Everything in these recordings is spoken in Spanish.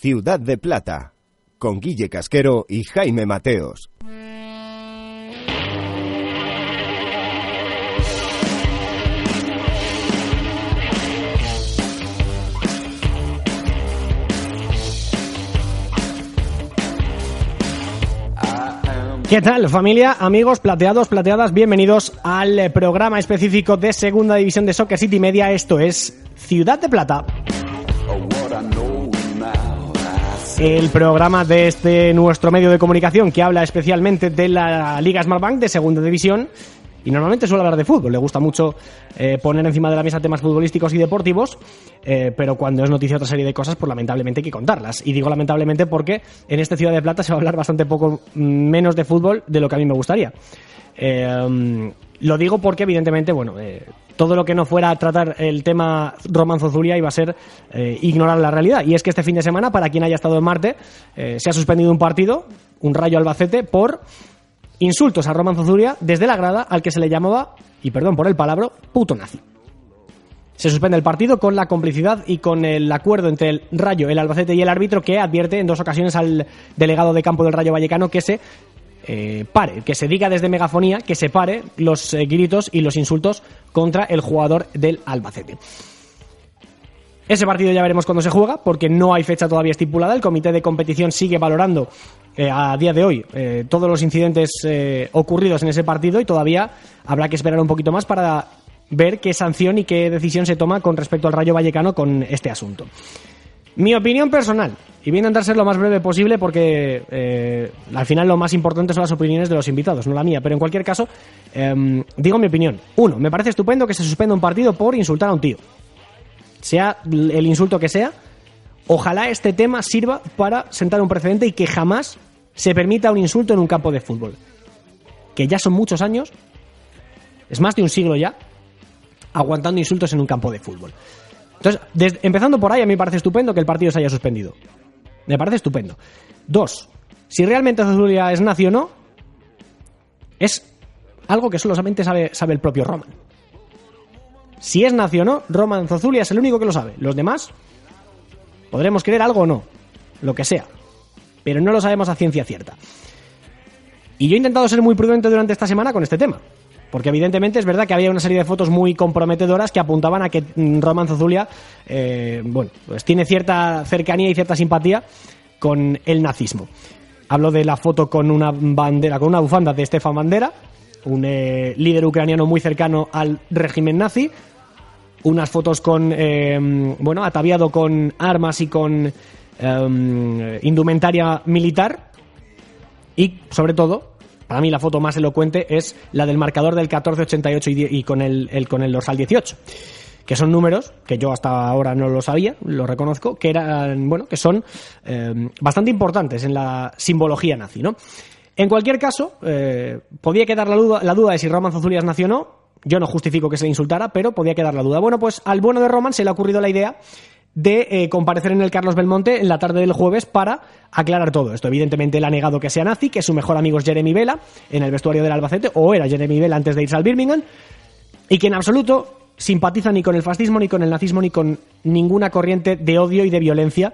Ciudad de Plata, con Guille Casquero y Jaime Mateos. ¿Qué tal familia, amigos, plateados, plateadas? Bienvenidos al programa específico de Segunda División de Soccer City Media. Esto es Ciudad de Plata. El programa de este nuestro medio de comunicación que habla especialmente de la Liga Smartbank de Segunda División y normalmente suele hablar de fútbol. Le gusta mucho eh, poner encima de la mesa temas futbolísticos y deportivos, eh, pero cuando es noticia otra serie de cosas, pues lamentablemente hay que contarlas. Y digo lamentablemente porque en esta Ciudad de Plata se va a hablar bastante poco menos de fútbol de lo que a mí me gustaría. Eh, lo digo porque, evidentemente, bueno, todo lo que no fuera tratar el tema Romanzo Zulia iba a ser ignorar la realidad. Y es que este fin de semana, para quien haya estado en Marte, se ha suspendido un partido, un Rayo Albacete, por insultos a Roman Zozulia desde la grada al que se le llamaba, y perdón por el palabra, puto nazi. Se suspende el partido con la complicidad y con el acuerdo entre el Rayo, el Albacete y el árbitro que advierte en dos ocasiones al delegado de campo del Rayo Vallecano que se eh, pare, que se diga desde megafonía que se pare los eh, gritos y los insultos contra el jugador del Albacete. Ese partido ya veremos cuándo se juega, porque no hay fecha todavía estipulada. El comité de competición sigue valorando eh, a día de hoy todos los incidentes ocurridos en ese partido y todavía habrá que esperar un poquito más para ver qué sanción y qué decisión se toma con respecto al Rayo Vallecano con este asunto. Mi opinión personal, y voy a intentar ser lo más breve posible porque al final lo más importante son las opiniones de los invitados, no la mía, pero en cualquier caso, em, digo mi opinión. Uno, me parece estupendo que se suspenda un partido por insultar a un tío sea el insulto que sea, ojalá este tema sirva para sentar un precedente y que jamás se permita un insulto en un campo de fútbol. Que ya son muchos años, es más de un siglo ya, aguantando insultos en un campo de fútbol. Entonces, empezando por ahí, a mí me parece estupendo que el partido se haya suspendido. Me parece estupendo. Dos, si realmente Zulia es nazi o no, es algo que solamente sabe, sabe el propio Roman. Si es nación o no, Roman Zozulia es el único que lo sabe. Los demás podremos creer algo o no, lo que sea. Pero no lo sabemos a ciencia cierta. Y yo he intentado ser muy prudente durante esta semana con este tema. Porque evidentemente es verdad que había una serie de fotos muy comprometedoras que apuntaban a que mm, Roman Zozulia, eh, bueno, pues tiene cierta cercanía y cierta simpatía con el nazismo. Hablo de la foto con una bandera, con una bufanda de Stefan Bandera, un eh, líder ucraniano muy cercano al régimen nazi, unas fotos con, em, bueno, ataviado con armas y con em, indumentaria militar. Y, sobre todo, para mí la foto más elocuente es la del marcador del 1488 y, y con, el, con el dorsal 18 que son números que yo hasta ahora no lo sabía, lo reconozco, que eran, bueno, que son em, bastante importantes en la simbología nazi, ¿no? En cualquier caso, eh, podía quedar la duda, la duda de si Roman Zozulias nació o no, yo no justifico que se le insultara, pero podía quedar la duda. Bueno, pues al bueno de Roman se le ha ocurrido la idea de eh, comparecer en el Carlos Belmonte en la tarde del jueves para aclarar todo esto. Evidentemente él ha negado que sea nazi, que su mejor amigo es Jeremy Vela en el vestuario del Albacete, o era Jeremy Vela antes de irse al Birmingham, y que en absoluto simpatiza ni con el fascismo, ni con el nazismo, ni con ninguna corriente de odio y de violencia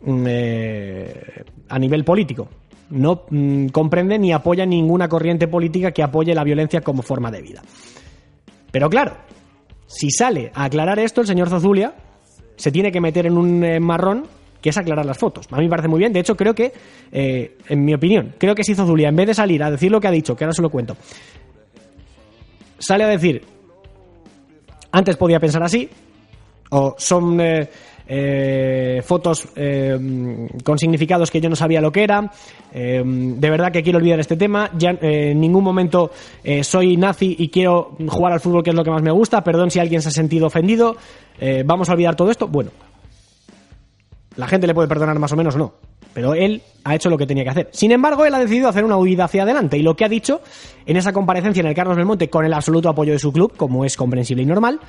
mm, eh, a nivel político. No mm, comprende ni apoya ninguna corriente política que apoye la violencia como forma de vida. Pero claro, si sale a aclarar esto, el señor Zozulia se tiene que meter en un eh, marrón que es aclarar las fotos. A mí me parece muy bien. De hecho, creo que, eh, en mi opinión, creo que si Zozulia, en vez de salir a decir lo que ha dicho, que ahora se lo cuento, sale a decir, antes podía pensar así, o son eh, fotos con significados que yo no sabía lo que era. de verdad que quiero olvidar este tema. Ya en ningún momento soy nazi y quiero jugar al fútbol, que es lo que más me gusta. Perdón si alguien se ha sentido ofendido. vamos a olvidar todo esto. Bueno, la gente le puede perdonar más o menos no. Pero él ha hecho lo que tenía que hacer. Sin embargo, él ha decidido hacer una huida hacia adelante. Y lo que ha dicho en esa comparecencia en el Carlos Belmonte, con el absoluto apoyo de su club, como es comprensible y normal,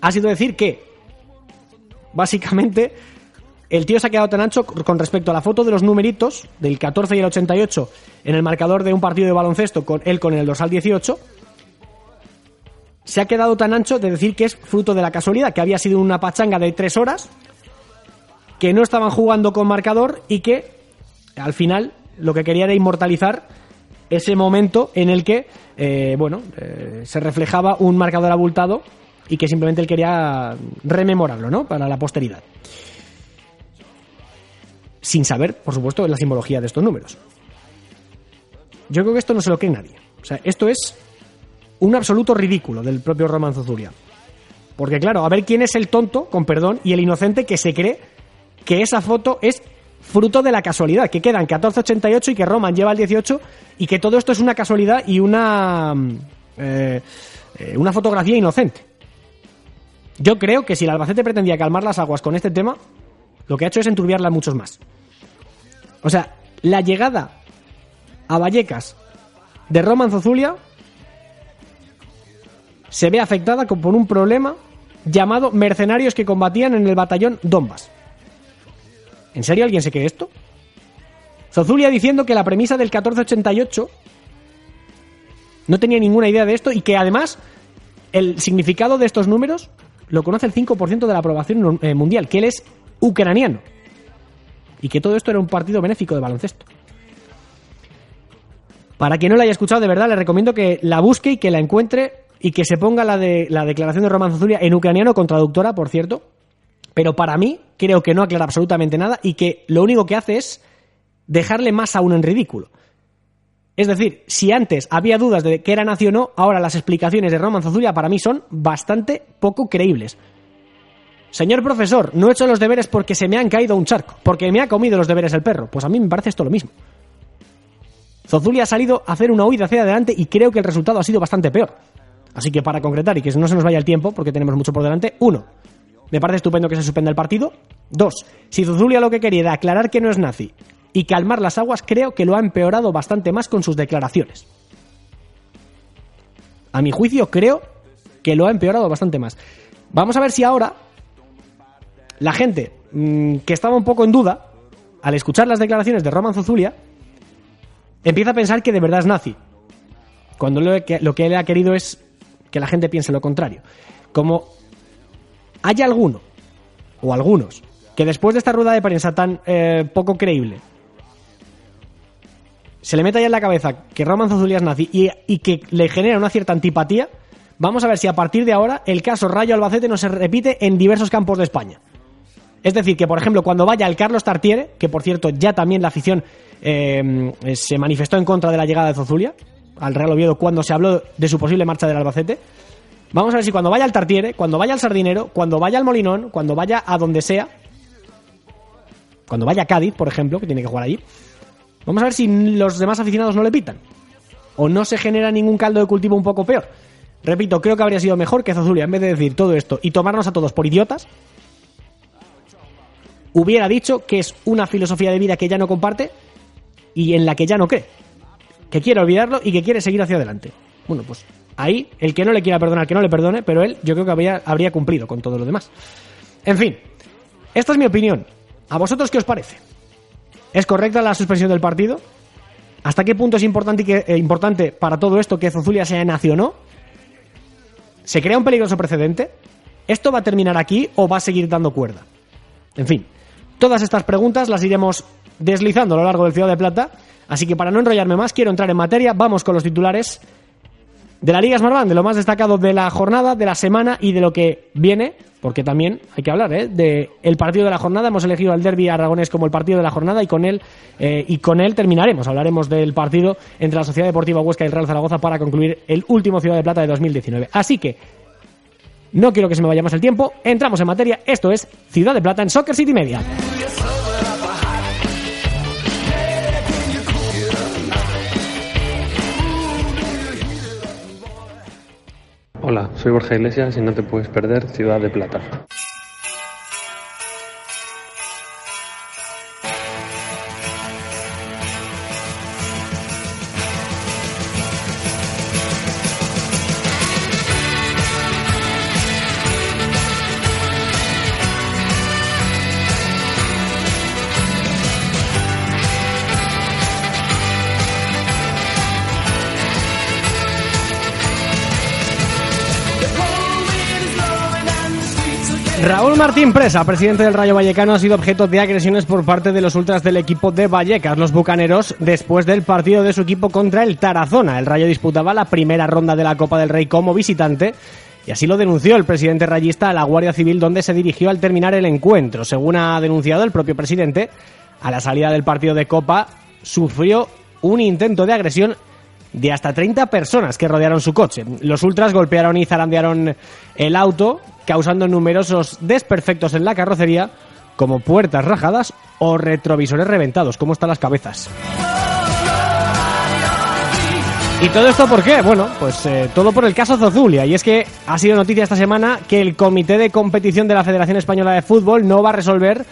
ha sido decir que básicamente el tío se ha quedado tan ancho con respecto a la foto de los numeritos del 14 y el 88 en el marcador de un partido de baloncesto con él con el dorsal 18 se ha quedado tan ancho de decir que es fruto de la casualidad que había sido una pachanga de tres horas que no estaban jugando con marcador y que al final lo que quería era inmortalizar ese momento en el que, eh, bueno, eh, se reflejaba un marcador abultado y que simplemente él quería rememorarlo, ¿no? Para la posteridad. Sin saber, por supuesto, la simbología de estos números. Yo creo que esto no se lo cree nadie. O sea, esto es un absoluto ridículo del propio Roman Zozulia. Porque claro, a ver quién es el tonto, con perdón, y el inocente que se cree que esa foto es fruto de la casualidad, que quedan 14.88 y que Roman lleva el 18 y que todo esto es una casualidad y una, eh, eh, una fotografía inocente. Yo creo que si el Albacete pretendía calmar las aguas con este tema, lo que ha hecho es enturbiarla muchos más. O sea, la llegada a Vallecas de Roman Zozulia se ve afectada por un problema llamado mercenarios que combatían en el batallón Donbass. ¿En serio alguien se cree esto? Zozulia diciendo que la premisa del 1488 no tenía ninguna idea de esto y que además el significado de estos números lo conoce el 5% de la aprobación eh, mundial, que él es ucraniano. Y que todo esto era un partido benéfico de baloncesto. Para quien no la haya escuchado, de verdad, le recomiendo que la busque y que la encuentre y que se ponga la, de, la declaración de Roman Zulia en ucraniano, con traductora, por cierto. Pero para mí, creo que no aclara absolutamente nada y que lo único que hace es dejarle más aún en ridículo. Es decir, si antes había dudas de que era nación o no, ahora las explicaciones de Roman Zazulia para mí son bastante poco creíbles. Señor profesor, no he hecho los deberes porque se me han caído un charco, porque me ha comido los deberes el perro. Pues a mí me parece esto lo mismo. Zozulia ha salido a hacer una huida hacia adelante y creo que el resultado ha sido bastante peor. Así que para concretar y que no se nos vaya el tiempo, porque tenemos mucho por delante, uno, me parece estupendo que se suspenda el partido. Dos, si Zozulia lo que quería era aclarar que no es nazi y calmar las aguas, creo que lo ha empeorado bastante más con sus declaraciones. A mi juicio, creo que lo ha empeorado bastante más. Vamos a ver si ahora la gente mm, que estaba un poco en duda, al escuchar las declaraciones de Roman Zozulia, empieza a pensar que de verdad es nazi. Cuando lo que, lo que él ha querido es que la gente piense lo contrario. Como hay alguno, o algunos, que después de esta rueda de prensa tan eh, poco creíble, se le meta ya en la cabeza que Roman Zozulia es nazi y, que le genera una cierta antipatía, vamos a ver si a partir de ahora el caso Rayo Albacete no se repite en diversos campos de España. Es decir, que por ejemplo, cuando vaya el Carlos Tartiere, que por cierto ya también la afición eh, se manifestó en contra de la llegada de Zozulia al Real Oviedo cuando se habló de su posible marcha del Albacete, vamos a ver si cuando vaya al Tartiere, cuando vaya al Sardinero, cuando vaya al Molinón, cuando vaya a donde sea, cuando vaya a Cádiz, por ejemplo, que tiene que jugar allí, Vamos a ver si los demás aficionados no le pitan. O no se genera ningún caldo de cultivo un poco peor. Repito, creo que habría sido mejor que Zazulia, en vez de decir todo esto y tomarnos a todos por idiotas, hubiera dicho que es una filosofía de vida que ya no comparte y en la que ya no cree. Que quiere olvidarlo y que quiere seguir hacia adelante. Bueno, pues ahí, el que no le quiera perdonar, que no le perdone, pero él yo creo que habría, habría cumplido con todo lo demás. En fin, esta es mi opinión. ¿A vosotros qué os parece? ¿Es correcta la suspensión del partido? ¿Hasta qué punto es importante, eh, importante para todo esto que Zozulia sea nacionó? ¿Se crea un peligroso precedente? ¿Esto va a terminar aquí o va a seguir dando cuerda? En fin, todas estas preguntas las iremos deslizando a lo largo del Ciudad de Plata, así que para no enrollarme más, quiero entrar en materia, vamos con los titulares de la Liga Smartbank, de lo más destacado de la jornada, de la semana y de lo que viene, porque también hay que hablar ¿eh? de el partido de la jornada. Hemos elegido al Derby Aragonés como el partido de la jornada y con él eh, y con él terminaremos. Hablaremos del partido entre la Sociedad Deportiva Huesca y el Real Zaragoza para concluir el último Ciudad de Plata de 2019. Así que no quiero que se me vaya más el tiempo. Entramos en materia. Esto es Ciudad de Plata en Soccer City Media. Hola, soy Borja Iglesias y no te puedes perder Ciudad de Plata. Martín Presa, presidente del Rayo Vallecano, ha sido objeto de agresiones por parte de los ultras del equipo de Vallecas, los bucaneros, después del partido de su equipo contra el Tarazona. El Rayo disputaba la primera ronda de la Copa del Rey como visitante y así lo denunció el presidente rayista a la Guardia Civil, donde se dirigió al terminar el encuentro. Según ha denunciado el propio presidente, a la salida del partido de Copa sufrió un intento de agresión de hasta 30 personas que rodearon su coche. Los ultras golpearon y zarandearon el auto, causando numerosos desperfectos en la carrocería, como puertas rajadas o retrovisores reventados. ¿Cómo están las cabezas? ¿Y todo esto por qué? Bueno, pues eh, todo por el caso Zozulia. Y es que ha sido noticia esta semana que el Comité de Competición de la Federación Española de Fútbol no va a resolver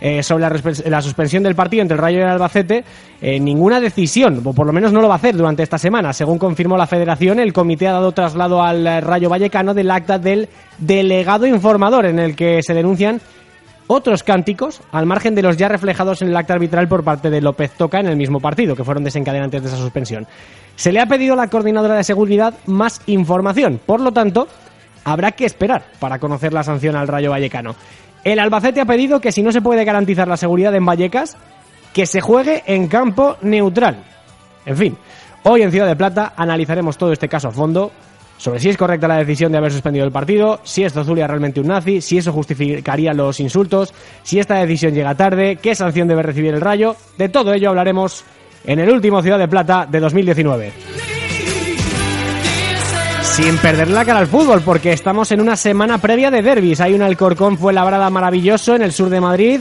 eh, sobre la, suspensión del partido entre el Rayo y el Albacete eh, ninguna decisión, o por lo menos no lo va a hacer durante esta semana. Según confirmó la federación, el comité ha dado traslado al eh, Rayo Vallecano del acta del delegado informador en el que se denuncian otros cánticos al margen de los ya reflejados en el acta arbitral por parte de López Toca en el mismo partido, que fueron desencadenantes de esa suspensión. Se le ha pedido a la coordinadora de seguridad más información, por lo tanto, habrá que esperar para conocer la sanción al Rayo Vallecano. El Albacete ha pedido que si no se puede garantizar la seguridad en Vallecas, que se juegue en campo neutral. En fin, hoy en Ciudad de Plata analizaremos todo este caso a fondo, sobre si es correcta la decisión de haber suspendido el partido, si es Zozulia realmente un nazi, si eso justificaría los insultos, si esta decisión llega tarde, qué sanción debe recibir el Rayo. De todo ello hablaremos en el último Ciudad de Plata de 2019 sin perder la cara al fútbol, porque estamos en una semana previa de derbis. Hay un Alcorcón fue labrada maravilloso en el sur de Madrid,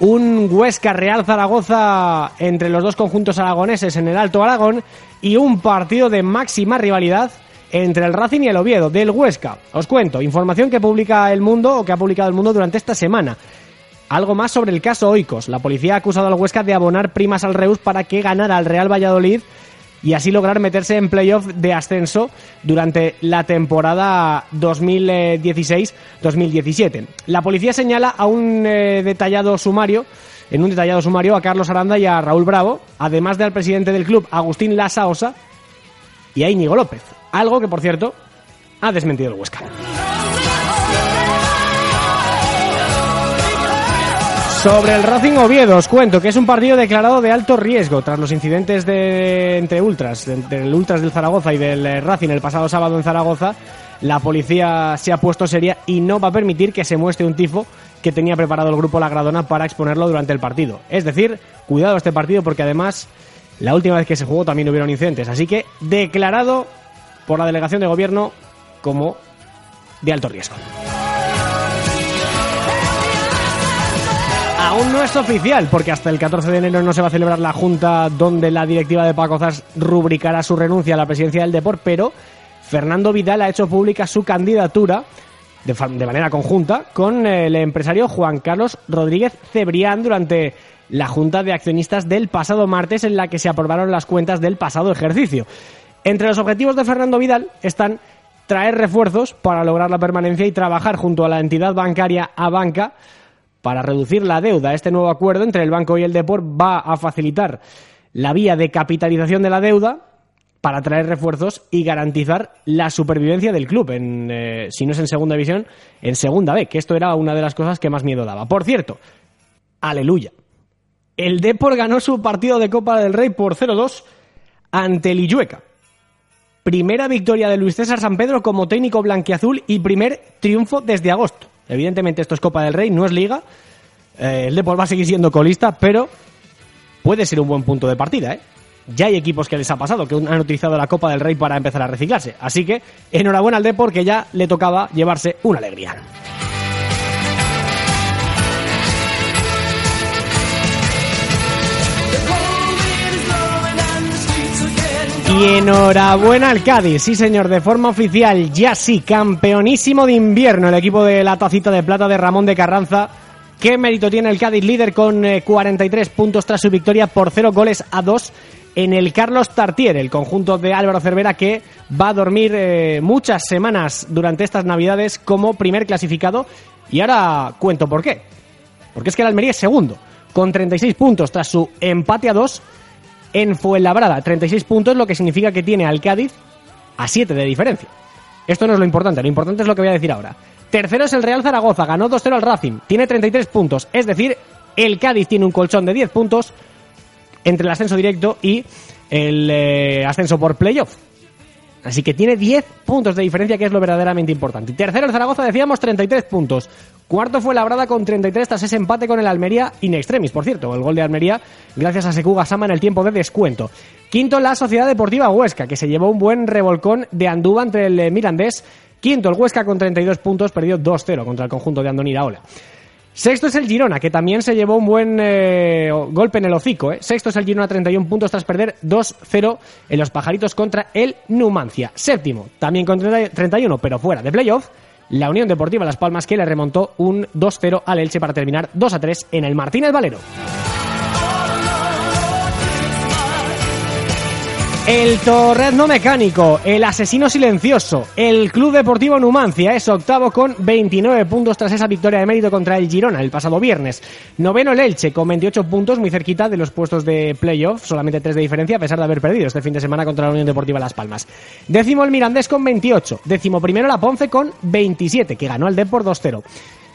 un Huesca Real Zaragoza entre los dos conjuntos aragoneses en el Alto Aragón y un partido de máxima rivalidad entre el Racing y el Oviedo del Huesca. Os cuento, información que publica El Mundo o que ha publicado El Mundo durante esta semana. Algo más sobre el caso Oikos. La policía ha acusado al Huesca de abonar primas al Reus para que ganara al Real Valladolid y así lograr meterse en playoff de ascenso durante la temporada 2016-2017. La policía señala a un eh, detallado sumario en un detallado sumario a Carlos Aranda y a Raúl Bravo, además del presidente del club, Agustín Lasaosa, y a Íñigo López. Algo que, por cierto, ha desmentido el Huesca. Sobre el Racing Oviedo, os cuento que es un partido declarado de alto riesgo tras los incidentes de, entre ultras, del ultras del Zaragoza y del eh, Racing el pasado sábado en Zaragoza. La policía se ha puesto seria y no va a permitir que se muestre un tifo que tenía preparado el grupo La Gradona para exponerlo durante el partido. Es decir, cuidado este partido porque además la última vez que se jugó también hubieron incidentes. Así que declarado por la delegación de gobierno como de alto riesgo. Aún no es oficial, porque hasta el 14 de enero no se va a celebrar la junta donde la directiva de Paco Zas rubricará su renuncia a la presidencia del Deport, pero Fernando Vidal ha hecho pública su candidatura de, manera conjunta con el empresario Juan Carlos Rodríguez Cebrián durante la junta de accionistas del pasado martes en la que se aprobaron las cuentas del pasado ejercicio. Entre los objetivos de Fernando Vidal están traer refuerzos para lograr la permanencia y trabajar junto a la entidad bancaria Abanca para reducir la deuda. Este nuevo acuerdo entre el banco y el Deport va a facilitar la vía de capitalización de la deuda para traer refuerzos y garantizar la supervivencia del club, en, eh, si no es en segunda división, en segunda B, que esto era una de las cosas que más miedo daba. Por cierto, aleluya. El Deport ganó su partido de Copa del Rey por 0-2 ante el Illueca. Primera victoria de Luis César San Pedro como técnico blanquiazul y primer triunfo desde agosto. Evidentemente esto es Copa del Rey, no es Liga. Eh, el Depor va a seguir siendo colista, pero puede ser un buen punto de partida, ¿eh? Ya hay equipos que les ha pasado, que han utilizado la Copa del Rey para empezar a reciclarse. Así que enhorabuena al Depor, que ya le tocaba llevarse una alegría. Y enhorabuena al Cádiz, sí señor, de forma oficial, ya sí, campeonísimo de invierno el equipo de la tacita de plata de Ramón de Carranza. ¿Qué mérito tiene el Cádiz líder con 43 eh, puntos tras su victoria por 0 goles a 2 en el Carlos Tartier, el conjunto de Álvaro Cervera que va a dormir eh, muchas semanas durante estas navidades como primer clasificado y ahora cuento por qué. Porque es que el Almería es segundo, con 36 puntos tras su empate a 2 en Fuenlabrada. 36 puntos, lo que significa que tiene al Cádiz a 7 de diferencia. Esto no es lo importante, lo importante es lo que voy a decir ahora. Tercero es el Real Zaragoza, ganó 2-0 al Racing, tiene 33 puntos, es decir, el Cádiz tiene un colchón de 10 puntos entre el ascenso directo y el eh, ascenso por playoff. Así que tiene 10 puntos de diferencia, que es lo verdaderamente importante. tercero, el Zaragoza, decíamos, 33 puntos. Cuarto fue Labrada con 33 tras ese empate con el Almería in extremis, por cierto. El gol de Almería gracias a Seku Sama en el tiempo de descuento. Quinto, la Sociedad Deportiva Huesca, que se llevó un buen revolcón de Andúba entre el Mirandés. Quinto, el Huesca con 32 puntos, perdió 2-0 contra el conjunto de Andoni Iraola. Sexto es el Girona, que también se llevó un buen eh, golpe en el hocico. ¿eh? Sexto es el Girona, 31 puntos tras perder 2-0 en los pajaritos contra el Numancia. Séptimo, también con 31, pero fuera de playoff, la Unión Deportiva Las Palmas, que le remontó un 2-0 al Elche para terminar 2-3 en el Martínez Valero. El Torrezno Mecánico, el Asesino Silencioso, el Club Deportivo Numancia es octavo con 29 puntos tras esa victoria de mérito contra el Girona el pasado viernes. Noveno el Elche con 28 puntos, muy cerquita de los puestos de playoff, solamente 3 de diferencia a pesar de haber perdido este fin de semana contra la Unión Deportiva Las Palmas. Décimo el Mirandés con 28, décimo primero la Ponce con 27, que ganó el Depor 2-0.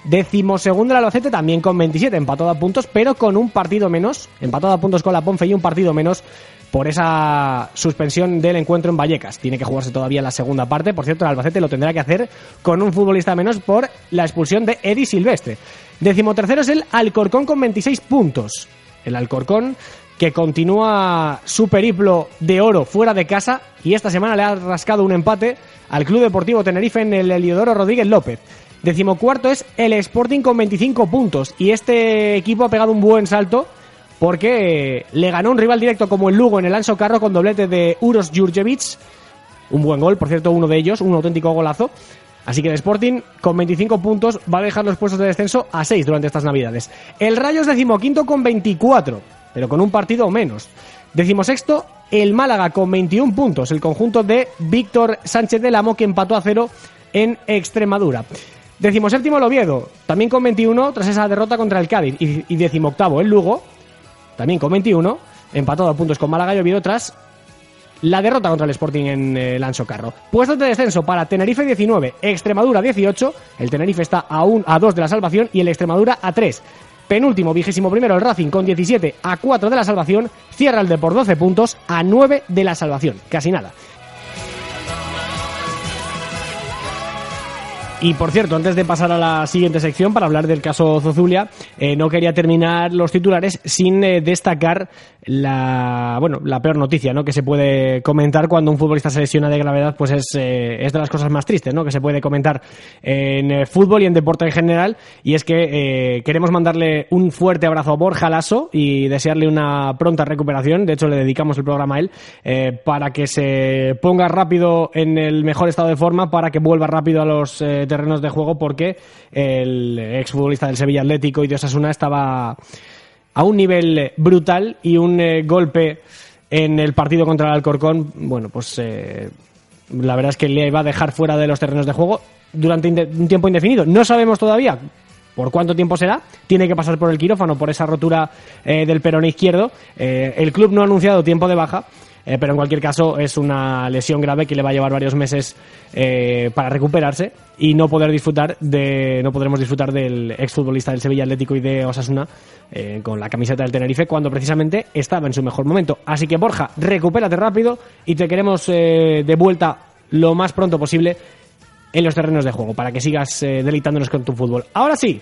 Décimo segundo el Albacete también con 27, empatado a puntos, pero con un partido menos, empatado a puntos con la Ponce y un partido menos por esa suspensión del encuentro en Vallecas. Tiene que jugarse todavía la segunda parte. Por cierto, el Albacete lo tendrá que hacer con un futbolista menos por la expulsión de Eddie Silvestre. Decimotercero es el Alcorcón con 26 puntos. El Alcorcón que continúa su periplo de oro fuera de casa y esta semana le ha rascado un empate al Club Deportivo Tenerife en el Eliodoro Rodríguez López. Decimocuarto es el Sporting con 25 puntos y este equipo ha pegado un buen salto porque le ganó un rival directo como el Lugo en el Anso Carro con doblete de Uros Jurjevic. Un buen gol, por cierto, uno de ellos, un auténtico golazo. Así que el Sporting, con 25 puntos, va a dejar los puestos de descenso a 6 durante estas Navidades. El Rayo es decimoquinto con 24, pero con un partido menos. Decimosexto, el Málaga con 21 puntos, el conjunto de Víctor Sánchez del Amo que empató a cero en Extremadura. Decimoséptimo el Oviedo, también con 21 tras esa derrota contra el Cádiz. Y, y decimoctavo el Lugo, también con 21, empatado a puntos con Málaga y Oviedo tras la derrota contra el Sporting en el Anso Carro. Puestos de descenso para Tenerife 19, Extremadura 18, el Tenerife está a, un, a 2 de la salvación y el Extremadura a 3. Penúltimo, vigésimo primero el Racing con 17 a 4 de la salvación, cierra el de por 12 puntos a 9 de la salvación, casi nada. Y por cierto, antes de pasar a la siguiente sección para hablar del caso Zozulia, eh, no quería terminar los titulares sin eh, destacar la bueno la peor noticia ¿no? que se puede comentar cuando un futbolista se lesiona de gravedad, pues es, eh, es de las cosas más tristes ¿no? que se puede comentar en fútbol y en deporte en general. Y es que queremos mandarle un fuerte abrazo a Borja Lasso y desearle una pronta recuperación. De hecho, le dedicamos el programa a él para que se ponga rápido en el mejor estado de forma, para que vuelva rápido a los terrenos de juego porque el exfutbolista del Sevilla Atlético y de Osasuna estaba a un nivel brutal y un eh, golpe en el partido contra el Alcorcón, bueno, pues eh, la verdad es que le va a dejar fuera de los terrenos de juego durante un tiempo indefinido. No sabemos todavía por cuánto tiempo será. Tiene que pasar por el quirófano por esa rotura eh, del perón izquierdo. el club no ha anunciado tiempo de baja, eh, pero en cualquier caso es una lesión grave que le va a llevar varios meses eh, para recuperarse y no poder disfrutar de no podremos disfrutar del exfutbolista del Sevilla Atlético y de Osasuna eh, con la camiseta del Tenerife cuando precisamente estaba en su mejor momento. Así que Borja, recupérate rápido y te queremos de vuelta lo más pronto posible en los terrenos de juego para que sigas deleitándonos con tu fútbol. Ahora sí,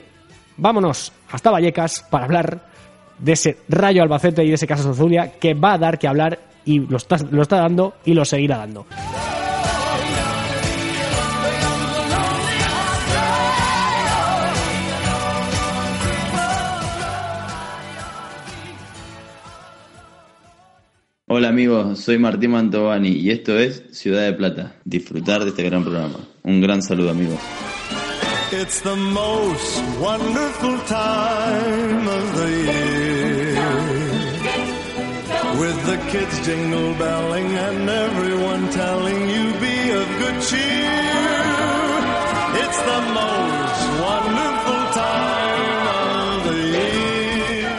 vámonos hasta Vallecas para hablar de ese Rayo Albacete y de ese caso Zulia que va a dar que hablar y lo está, lo está dando y lo seguirá dando. Hola amigos, soy Martín Mantovani y esto es Ciudad de Plata. Disfrutar de este gran programa. Un gran saludo amigos. It's the most wonderful time of the year. With the kids jingle belling and everyone telling you be of good cheer. It's the most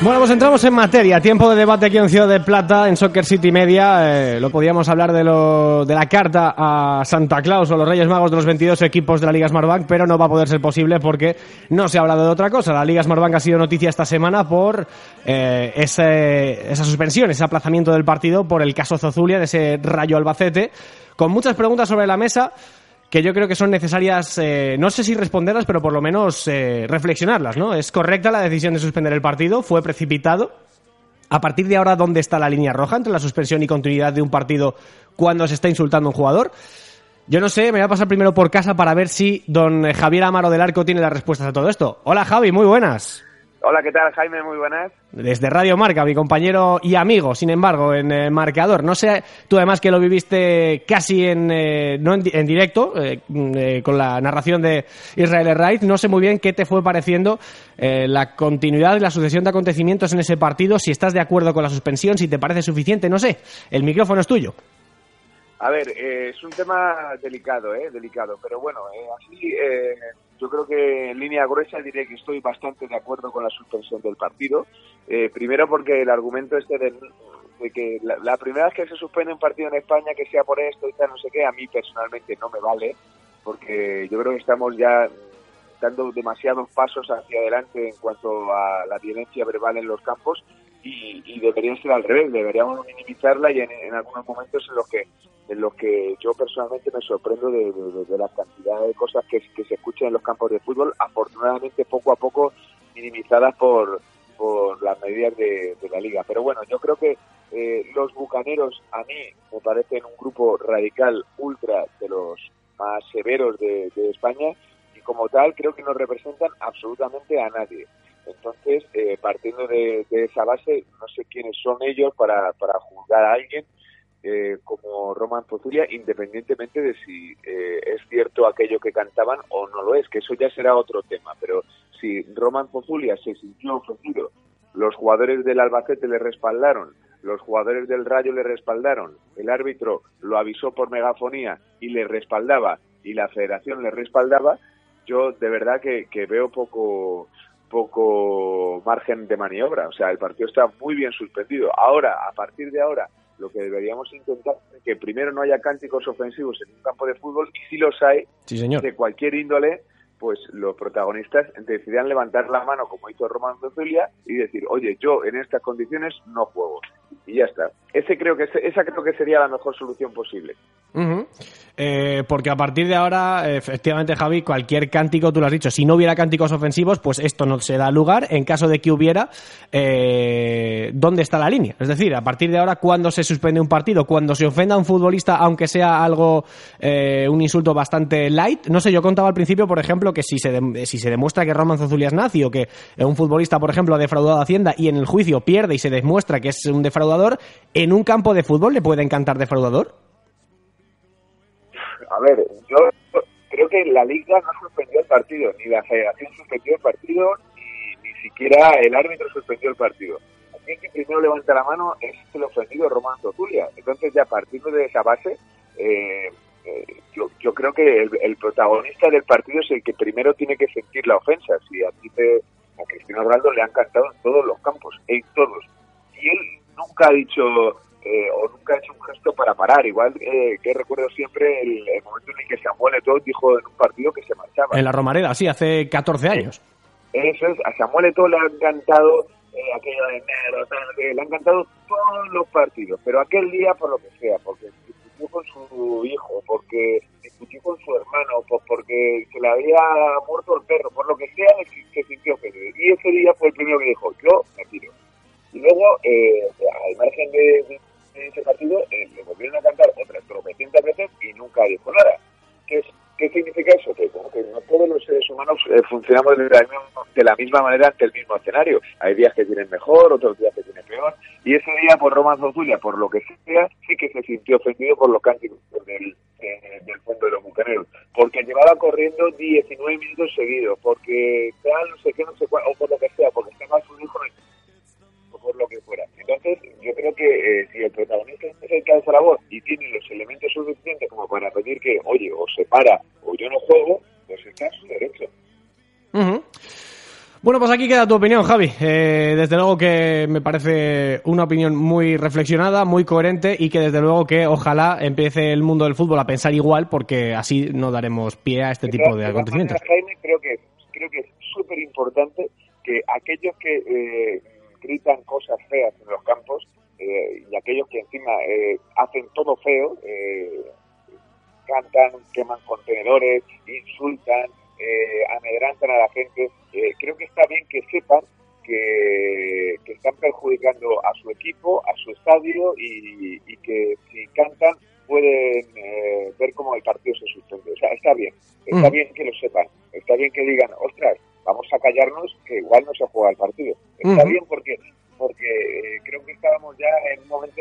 Bueno, pues entramos en materia. Tiempo de debate aquí en Ciudad de Plata, en Soccer City Media. Eh, lo podíamos hablar de, lo, de la carta a Santa Claus o los Reyes Magos de los 22 equipos de la Liga Smartbank, pero no va a poder ser posible porque no se ha hablado de otra cosa. La Liga Smartbank ha sido noticia esta semana por eh, ese, esa suspensión, ese aplazamiento del partido por el caso Zozulia, de ese rayo Albacete, con muchas preguntas sobre la mesa que yo creo que son necesarias, eh, no sé si responderlas, pero por lo menos eh, reflexionarlas, ¿no? ¿Es correcta la decisión de suspender el partido? ¿Fue precipitado? A partir de ahora, ¿dónde está la línea roja entre la suspensión y continuidad de un partido cuando se está insultando a un jugador? Yo no sé, me voy a pasar primero por casa para ver si don Javier Amaro del Arco tiene las respuestas a todo esto. Hola Javi, muy buenas. Hola, ¿qué tal, Jaime? Muy buenas. Desde Radio Marca, mi compañero y amigo, sin embargo, en eh, marcador. No sé, tú además que lo viviste casi en, eh, no en, directo, eh, mm, con la narración de Israel Wright, no sé muy bien qué te fue pareciendo la continuidad y la sucesión de acontecimientos en ese partido, si estás de acuerdo con la suspensión, si te parece suficiente, no sé. El micrófono es tuyo. A ver, es un tema delicado, ¿eh? Delicado, pero bueno, así yo creo que en línea gruesa diré que estoy bastante de acuerdo con la suspensión del partido. Eh, primero porque el argumento este de, que la, primera vez que se suspende un partido en España que sea por esto y tal, no sé qué, a mí personalmente no me vale, porque yo creo que estamos ya dando demasiados pasos hacia adelante en cuanto a la violencia verbal en los campos y, y debería ser al revés, deberíamos minimizarla y en, algunos momentos en los que en los que yo personalmente me sorprendo de, la cantidad de cosas que, se escuchan en los campos de fútbol, afortunadamente poco a poco minimizadas por, por las medidas de, la liga. Pero bueno, yo creo que eh, los bucaneros a mí me parecen un grupo radical ultra de los más severos de España y como tal creo que no representan absolutamente a nadie. Entonces, eh, partiendo de, esa base, no sé quiénes son ellos para, para juzgar a alguien eh, como Roman Pozulia, independientemente de si eh, es cierto aquello que cantaban o no lo es, que eso ya será otro tema. Pero si Roman Pozulia se sintió ofendido, los jugadores del Albacete le respaldaron, los jugadores del Rayo le respaldaron, el árbitro lo avisó por megafonía y le respaldaba, y la federación le respaldaba, yo de verdad que veo poco poco margen de maniobra. O sea, el partido está muy bien suspendido. Ahora, a partir de ahora, lo que deberíamos intentar es que primero no haya cánticos ofensivos en un campo de fútbol y si los hay, de cualquier índole, pues los protagonistas decidan levantar la mano como hizo Román Zulia y decir, oye, yo en estas condiciones no juego. Y ya está. Ese creo que esa creo que sería la mejor solución posible. Eh, porque a partir de ahora, efectivamente, Javi, cualquier cántico, tú lo has dicho, si no hubiera cánticos ofensivos, pues esto no se da lugar. En caso de que hubiera, eh, ¿dónde está la línea? Es decir, a partir de ahora, ¿cuándo se suspende un partido? Cuando se ofenda a un futbolista, aunque sea algo, eh, un insulto bastante light. No sé, yo contaba al principio, por ejemplo, que si se, si se demuestra que Roman Zozulia es nazi o que un futbolista, por ejemplo, ha defraudado a Hacienda y en el juicio pierde y se demuestra que es un defraudador, ¿en un campo de fútbol le puede encantar defraudador? a ver, yo creo que la liga no suspendió el partido, ni la federación suspendió el partido, ni, ni siquiera el árbitro suspendió el partido. Aquí que primero levanta la mano es el ofendido Román Totulia. Entonces ya partiendo de esa base, eh, eh, yo, yo, creo que el, protagonista del partido es el que primero tiene que sentir la ofensa. Si a ti a Cristiano Ronaldo le han cantado en todos los campos, en todos. Y él nunca ha dicho eh, o nunca ha hecho un gesto para parar. Igual eh, que recuerdo siempre el, momento en el que Samuel Eto'o dijo en un partido que se marchaba. En la Romareda, sí, hace 14 años. Eso es, a Samuel Eto'o le han encantado eh, aquello de negro, le han encantado todos los partidos, pero aquel día por lo que sea, porque discutió con su hijo, porque discutió con su hermano, pues porque se le había muerto el perro, por lo que sea, se sintió ofendido. Y ese día fue el primero que dijo, yo me tiro. Y luego, eh, al margen de, en ese partido eh, le volvieron a cantar otras tropecientas veces y nunca dijo nada. ¿Qué, ¿Qué significa eso? Que no todos los seres humanos eh, funcionamos de la, de la, misma, manera ante el mismo escenario. Hay días que tienen mejor, otros días que tienen peor. Y ese día, por Román Zozulia, por lo que sea, sí que se sintió ofendido por los cánticos del, eh, del fondo de los bucaneros. Porque llevaba corriendo 19 minutos seguidos, porque tal, no sé qué, no sé cuál, o por lo que sea, porque estaba su hijo por lo que fuera. Entonces, yo creo que eh, si el protagonista es el que hace la voz y tiene los elementos suficientes como para pedir que, oye, o se para o yo no juego, pues está a su derecho. Bueno, pues aquí queda tu opinión, Javi. Eh, desde luego que me parece una opinión muy reflexionada, muy coherente y que desde luego que ojalá empiece el mundo del fútbol a pensar igual porque así no daremos pie a este tipo de acontecimientos. Jaime, creo que, creo que es súper importante que aquellos que eh, gritan cosas feas en los campos eh, y aquellos que encima eh, hacen todo feo, cantan, queman contenedores, insultan, amedrantan a la gente, creo que está bien que sepan que, están perjudicando a su equipo, a su estadio y, que si cantan pueden ver cómo el partido se suspende. O sea, está bien, está mm. bien que lo sepan, está bien que digan, ostras, vamos a callarnos que igual no se juega el partido. Está bien porque porque eh, creo que estábamos ya en un momento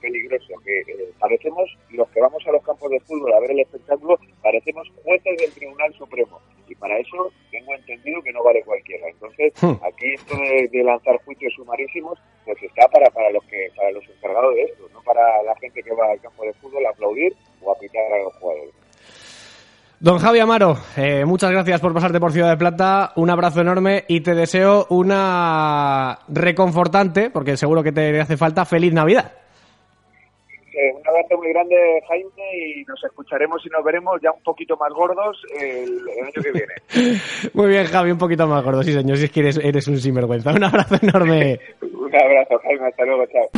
peligroso, que eh, parecemos, los que vamos a los campos de fútbol a ver el espectáculo, parecemos jueces del Tribunal Supremo. Y para eso tengo entendido que no vale cualquiera. Entonces, aquí esto de, lanzar juicios sumarísimos, pues está para, para los que para los encargados de esto, no para la gente que va al campo de fútbol a aplaudir o a pitar a los jugadores. Don Javi Amaro, eh, muchas gracias por pasarte por Ciudad de Plata, un abrazo enorme y te deseo una reconfortante, porque seguro que te hace falta, feliz Navidad. Eh, un abrazo muy grande, Jaime, y nos escucharemos y nos veremos ya un poquito más gordos el, año que viene. muy bien, Javi, un poquito más gordo, sí señor, si es que eres, eres un sinvergüenza. Un abrazo enorme. un abrazo, Jaime, hasta luego, chao.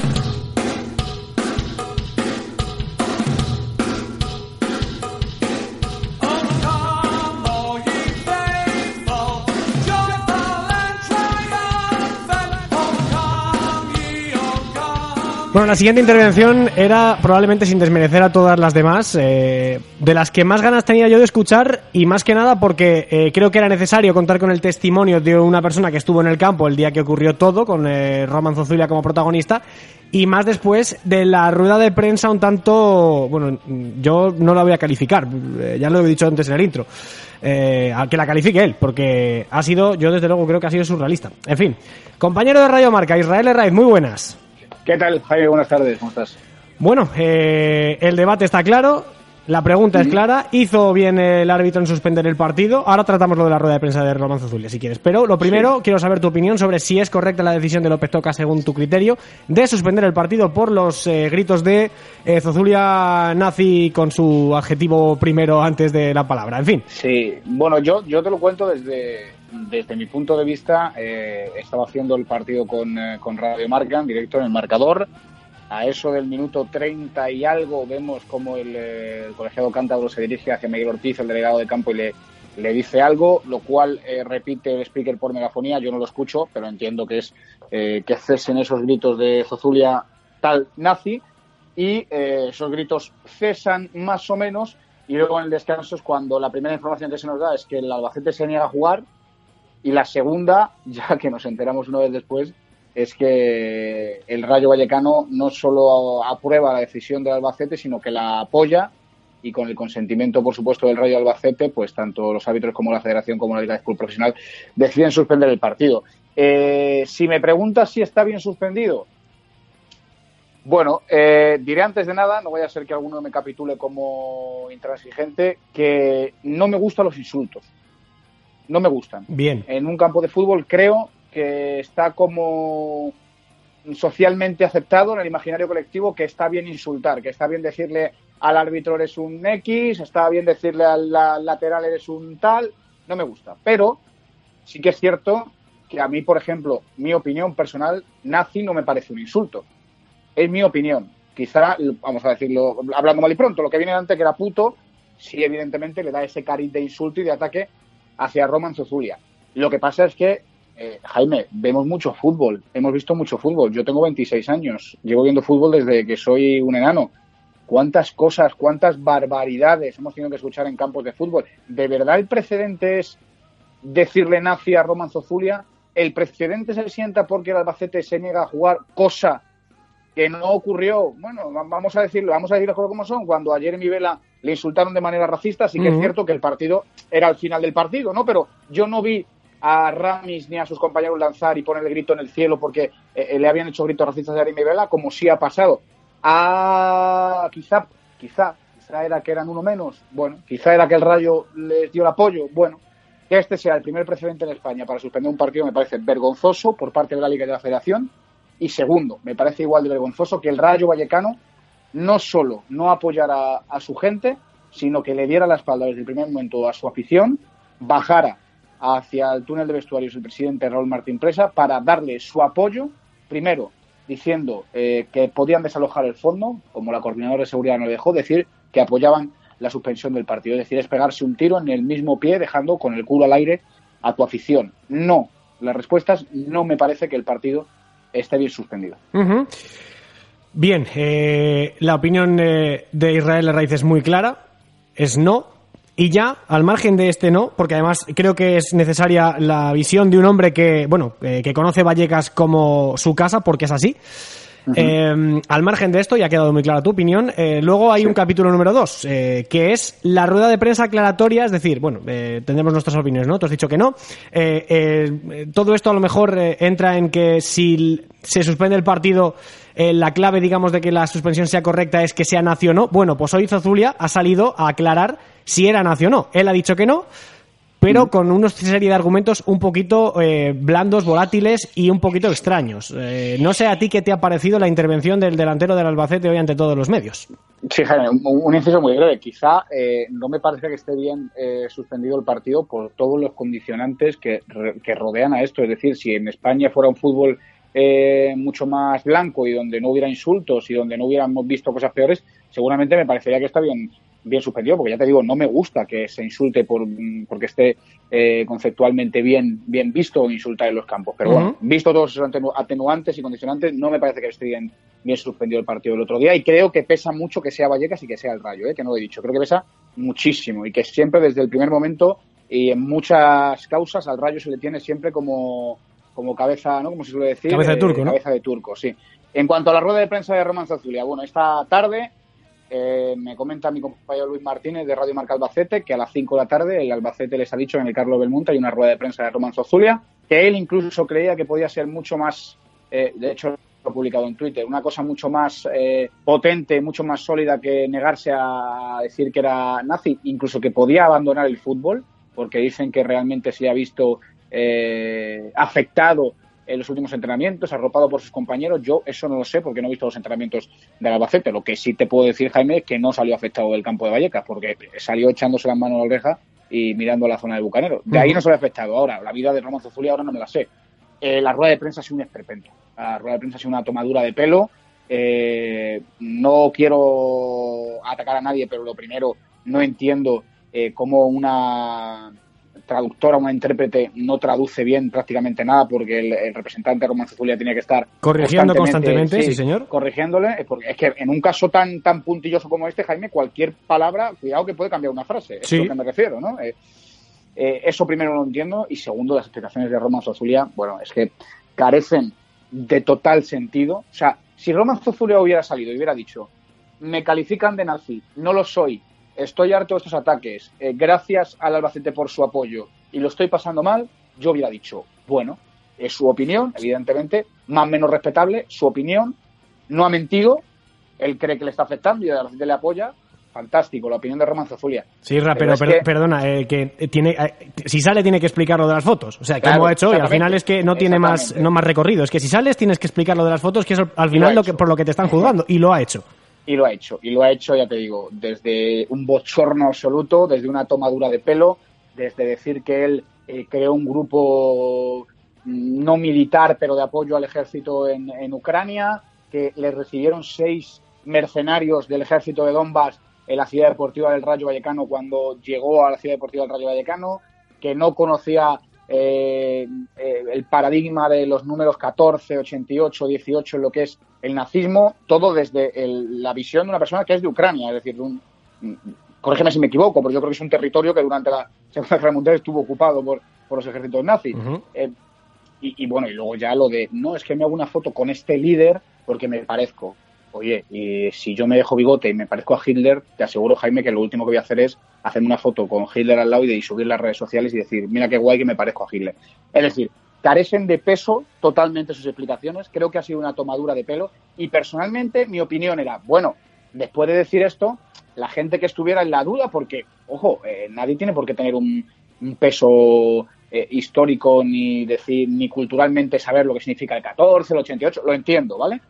Bueno, la siguiente intervención era probablemente sin desmerecer a todas las demás, eh, de las que más ganas tenía yo de escuchar y más que nada porque eh, creo que era necesario contar con el testimonio de una persona que estuvo en el campo el día que ocurrió todo, con eh, Roman Zozulia como protagonista, y más después de la rueda de prensa un tanto, bueno, yo no la voy a calificar, ya lo he dicho antes en el intro, a que la califique él, porque ha sido, yo desde luego creo que ha sido surrealista. En fin, compañero de Radio Marca, Israel Herraiz, muy buenas. ¿Qué tal, Jaime? Buenas tardes, ¿cómo estás? Bueno, eh, el debate está claro, la pregunta es clara. ¿Hizo bien el árbitro en suspender el partido? Ahora tratamos lo de la rueda de prensa de Román Zulia, si quieres. Pero lo primero, quiero saber tu opinión sobre si es correcta la decisión de López Toca, según tu criterio, de suspender el partido por los eh, gritos de eh, Zozulia nazi con su adjetivo primero antes de la palabra. En fin. Sí, bueno, yo, yo te lo cuento desde, desde mi punto de vista, eh, estaba haciendo el partido con, eh, con Radio Marca en directo en el marcador. A eso del minuto 30 y algo vemos como el, eh, colegiado cántabro se dirige hacia Miguel Ortiz, el delegado de campo, y le, le dice algo, lo cual repite el speaker por megafonía. Yo no lo escucho, pero entiendo que es que cesen esos gritos de Zozulia tal nazi. Y esos gritos cesan más o menos. Y luego en el descanso es cuando la primera información que se nos da es que el Albacete se niega a jugar y la segunda, ya que nos enteramos una vez después, es que el Rayo Vallecano no solo aprueba la decisión del Albacete, sino que la apoya y con el consentimiento, por supuesto, del Rayo Albacete, pues tanto los árbitros como la Federación como la Liga de Profesional deciden suspender el partido. Eh, si me preguntas si está bien suspendido, bueno, eh, diré antes de nada, no voy a ser que alguno me capitule como intransigente, que no me gustan los insultos no me gustan. Bien. En un campo de fútbol creo que está como socialmente aceptado en el imaginario colectivo que está bien insultar, que está bien decirle al árbitro eres un X, está bien decirle al lateral eres un tal, no me gusta. Pero sí que es cierto que a mí, por ejemplo, mi opinión personal, nazi no me parece un insulto. Es mi opinión. Quizá, vamos a decirlo, hablando mal y pronto, lo que viene antes que era puto, sí evidentemente le da ese cariz de insulto y de ataque hacia Roman Zozulia. Lo que pasa es que, eh, Jaime, vemos mucho fútbol, hemos visto mucho fútbol. Yo tengo 26 años, llevo viendo fútbol desde que soy un enano. ¿Cuántas cosas, cuántas barbaridades hemos tenido que escuchar en campos de fútbol? ¿De verdad el precedente es decirle nazi a Roman Zozulia? ¿El precedente se sienta porque el Albacete se niega a jugar, cosa que no ocurrió? Bueno, vamos a decirlo, vamos a decirlo como son. Cuando ayer en mi vela le insultaron de manera racista, sí que es cierto que el partido era al final del partido, ¿no? Pero yo no vi a Ramis ni a sus compañeros lanzar y poner el grito en el cielo porque eh, eh, le habían hecho gritos racistas a Jeremy Vela, como sí ha pasado. Ah, quizá, quizá, quizá era que eran uno menos, bueno, quizá era que el Rayo les dio el apoyo, bueno, Que este sea el primer precedente en España para suspender un partido me parece vergonzoso por parte de la Liga y de la Federación. Y segundo, me parece igual de vergonzoso que el Rayo Vallecano no solo no apoyara a su gente, sino que le diera la espalda desde el primer momento a su afición, bajara hacia el túnel de vestuarios el presidente Raúl Martín Presa para darle su apoyo, primero diciendo eh, que podían desalojar el fondo, como la coordinadora de seguridad no dejó, decir que apoyaban la suspensión del partido, es decir, es pegarse un tiro en el mismo pie dejando con el culo al aire a tu afición. No, las respuestas no me parece que el partido esté bien suspendido. Bien, eh, la opinión de Israel Raiz es muy clara, es no, y ya, al margen de este no, porque además creo que es necesaria la visión de un hombre que, bueno, que conoce Vallecas como su casa, porque es así. Eh, al margen de esto, ya ha quedado muy clara tu opinión. Eh, luego hay un capítulo número dos, eh, que es la rueda de prensa aclaratoria, es decir, bueno, tendremos nuestras opiniones, ¿no? Tú has dicho que no. todo esto a lo mejor entra en que si se suspende el partido, la clave, digamos, de que la suspensión sea correcta es que sea nacio o no. Bueno, pues hoy Zozulia ha salido a aclarar si era nacio o no. Él ha dicho que no, pero con una serie de argumentos un poquito eh, blandos, volátiles y un poquito extraños. Eh, no sé a ti qué te ha parecido la intervención del delantero del Albacete hoy ante todos los medios. Sí, Jaime, un, inciso muy breve. Quizá eh, no me parece que esté bien suspendido el partido por todos los condicionantes que, que, rodean a esto. Es decir, si en España fuera un fútbol mucho más blanco y donde no hubiera insultos y donde no hubiéramos visto cosas peores, seguramente me parecería que está bien bien suspendido, porque ya te digo, no me gusta que se insulte por, porque esté eh, conceptualmente bien, bien visto insultar en los campos. Pero bueno, visto todos esos atenuantes y condicionantes, no me parece que esté bien, bien suspendido el partido del otro día. Y creo que pesa mucho que sea Vallecas y que sea el Rayo, eh, que no lo he dicho. Creo que pesa muchísimo y que siempre desde el primer momento y en muchas causas al Rayo se le tiene siempre como, como cabeza, ¿no? Como se suele decir. Cabeza de turco, eh, Cabeza de turco, sí. En cuanto a la rueda de prensa de Román Zazulia, bueno, esta tarde eh, me comenta mi compañero Luis Martínez de Radio Marca Albacete que a las 5 de la tarde el Albacete les ha dicho en el Carlos Belmonte hay una rueda de prensa de Román Zozulia que él incluso creía que podía ser mucho más, eh, de hecho lo ha publicado en Twitter, una cosa mucho más eh, potente, mucho más sólida que negarse a decir que era nazi, incluso que podía abandonar el fútbol, porque dicen que realmente se ha visto afectado en los últimos entrenamientos, arropado por sus compañeros. Yo eso no lo sé porque no he visto los entrenamientos del Albacete. Lo que sí te puedo decir, Jaime, es que no salió afectado del campo de Vallecas porque salió echándose las manos a la oreja y mirando la zona del Bucanero. De ahí no se ha afectado. Ahora, la vida de Ramón Zozuli ahora no me la sé. Eh, la rueda de prensa ha sido un esperpento. La rueda de prensa ha sido una tomadura de pelo. Eh, no quiero atacar a nadie, pero lo primero, no entiendo eh, cómo una traductora, una intérprete, no traduce bien prácticamente nada porque el, representante Román Zulia tiene que estar corrigiendo constantemente, sí, señor. Corrigiéndole, porque es que en un caso tan tan puntilloso como este, Jaime, cualquier palabra, cuidado que puede cambiar una frase, es a lo que me refiero, ¿no? Eh, eh, eso primero lo entiendo y segundo, las explicaciones de Román Zulia, bueno, es que carecen de total sentido. O sea, si Román Zulia hubiera salido y hubiera dicho, me califican de nazi, no lo soy, estoy harto de estos ataques, eh, gracias al Albacete por su apoyo y lo estoy pasando mal, yo hubiera dicho, bueno, es su opinión, evidentemente, más o menos respetable, su opinión, no ha mentido, él cree que le está afectando y el Albacete le apoya, fantástico, la opinión de Román Zulia. Sí, pero, perdona, eh, que tiene, eh, si sale tiene que explicar lo de las fotos. O sea, que ha hecho y al final es que no tiene más, no más recorrido. Es que si sales tienes que explicar lo de las fotos, que es al final lo que, por lo que te están juzgando. Y lo ha hecho. Y lo ha hecho, y lo ha hecho, ya te digo, desde un bochorno absoluto, desde una tomadura de pelo, desde decir que él eh, creó un grupo mm, no militar, pero de apoyo al ejército en, en, Ucrania, que le recibieron seis mercenarios del ejército de Donbass en la ciudad deportiva del Rayo Vallecano cuando llegó a la ciudad deportiva del Rayo Vallecano, que no conocía eh, eh, el paradigma de los números 14, 88, 18 en lo que es el nazismo, todo desde la visión de una persona que es de Ucrania, es decir, un, corrígeme si me equivoco, pero yo creo que es un territorio que durante la Segunda Guerra Mundial estuvo ocupado por, por los ejércitos nazis. Eh, y, y, bueno, y luego ya lo de, no, es que me hago una foto con este líder porque me parezco oye, y si yo me dejo bigote y me parezco a Hitler, te aseguro, Jaime, que lo último que voy a hacer es hacerme una foto con Hitler al lado y, de, las redes sociales y decir, mira qué guay que me parezco a Hitler. Es decir, carecen de peso totalmente sus explicaciones. Creo que ha sido una tomadura de pelo. Y personalmente, mi opinión era, bueno, después de decir esto, la gente que estuviera en la duda, porque, ojo, eh, nadie tiene por qué tener un, un peso eh, histórico ni decir ni culturalmente saber lo que significa el 14, el 88, lo entiendo, ¿vale?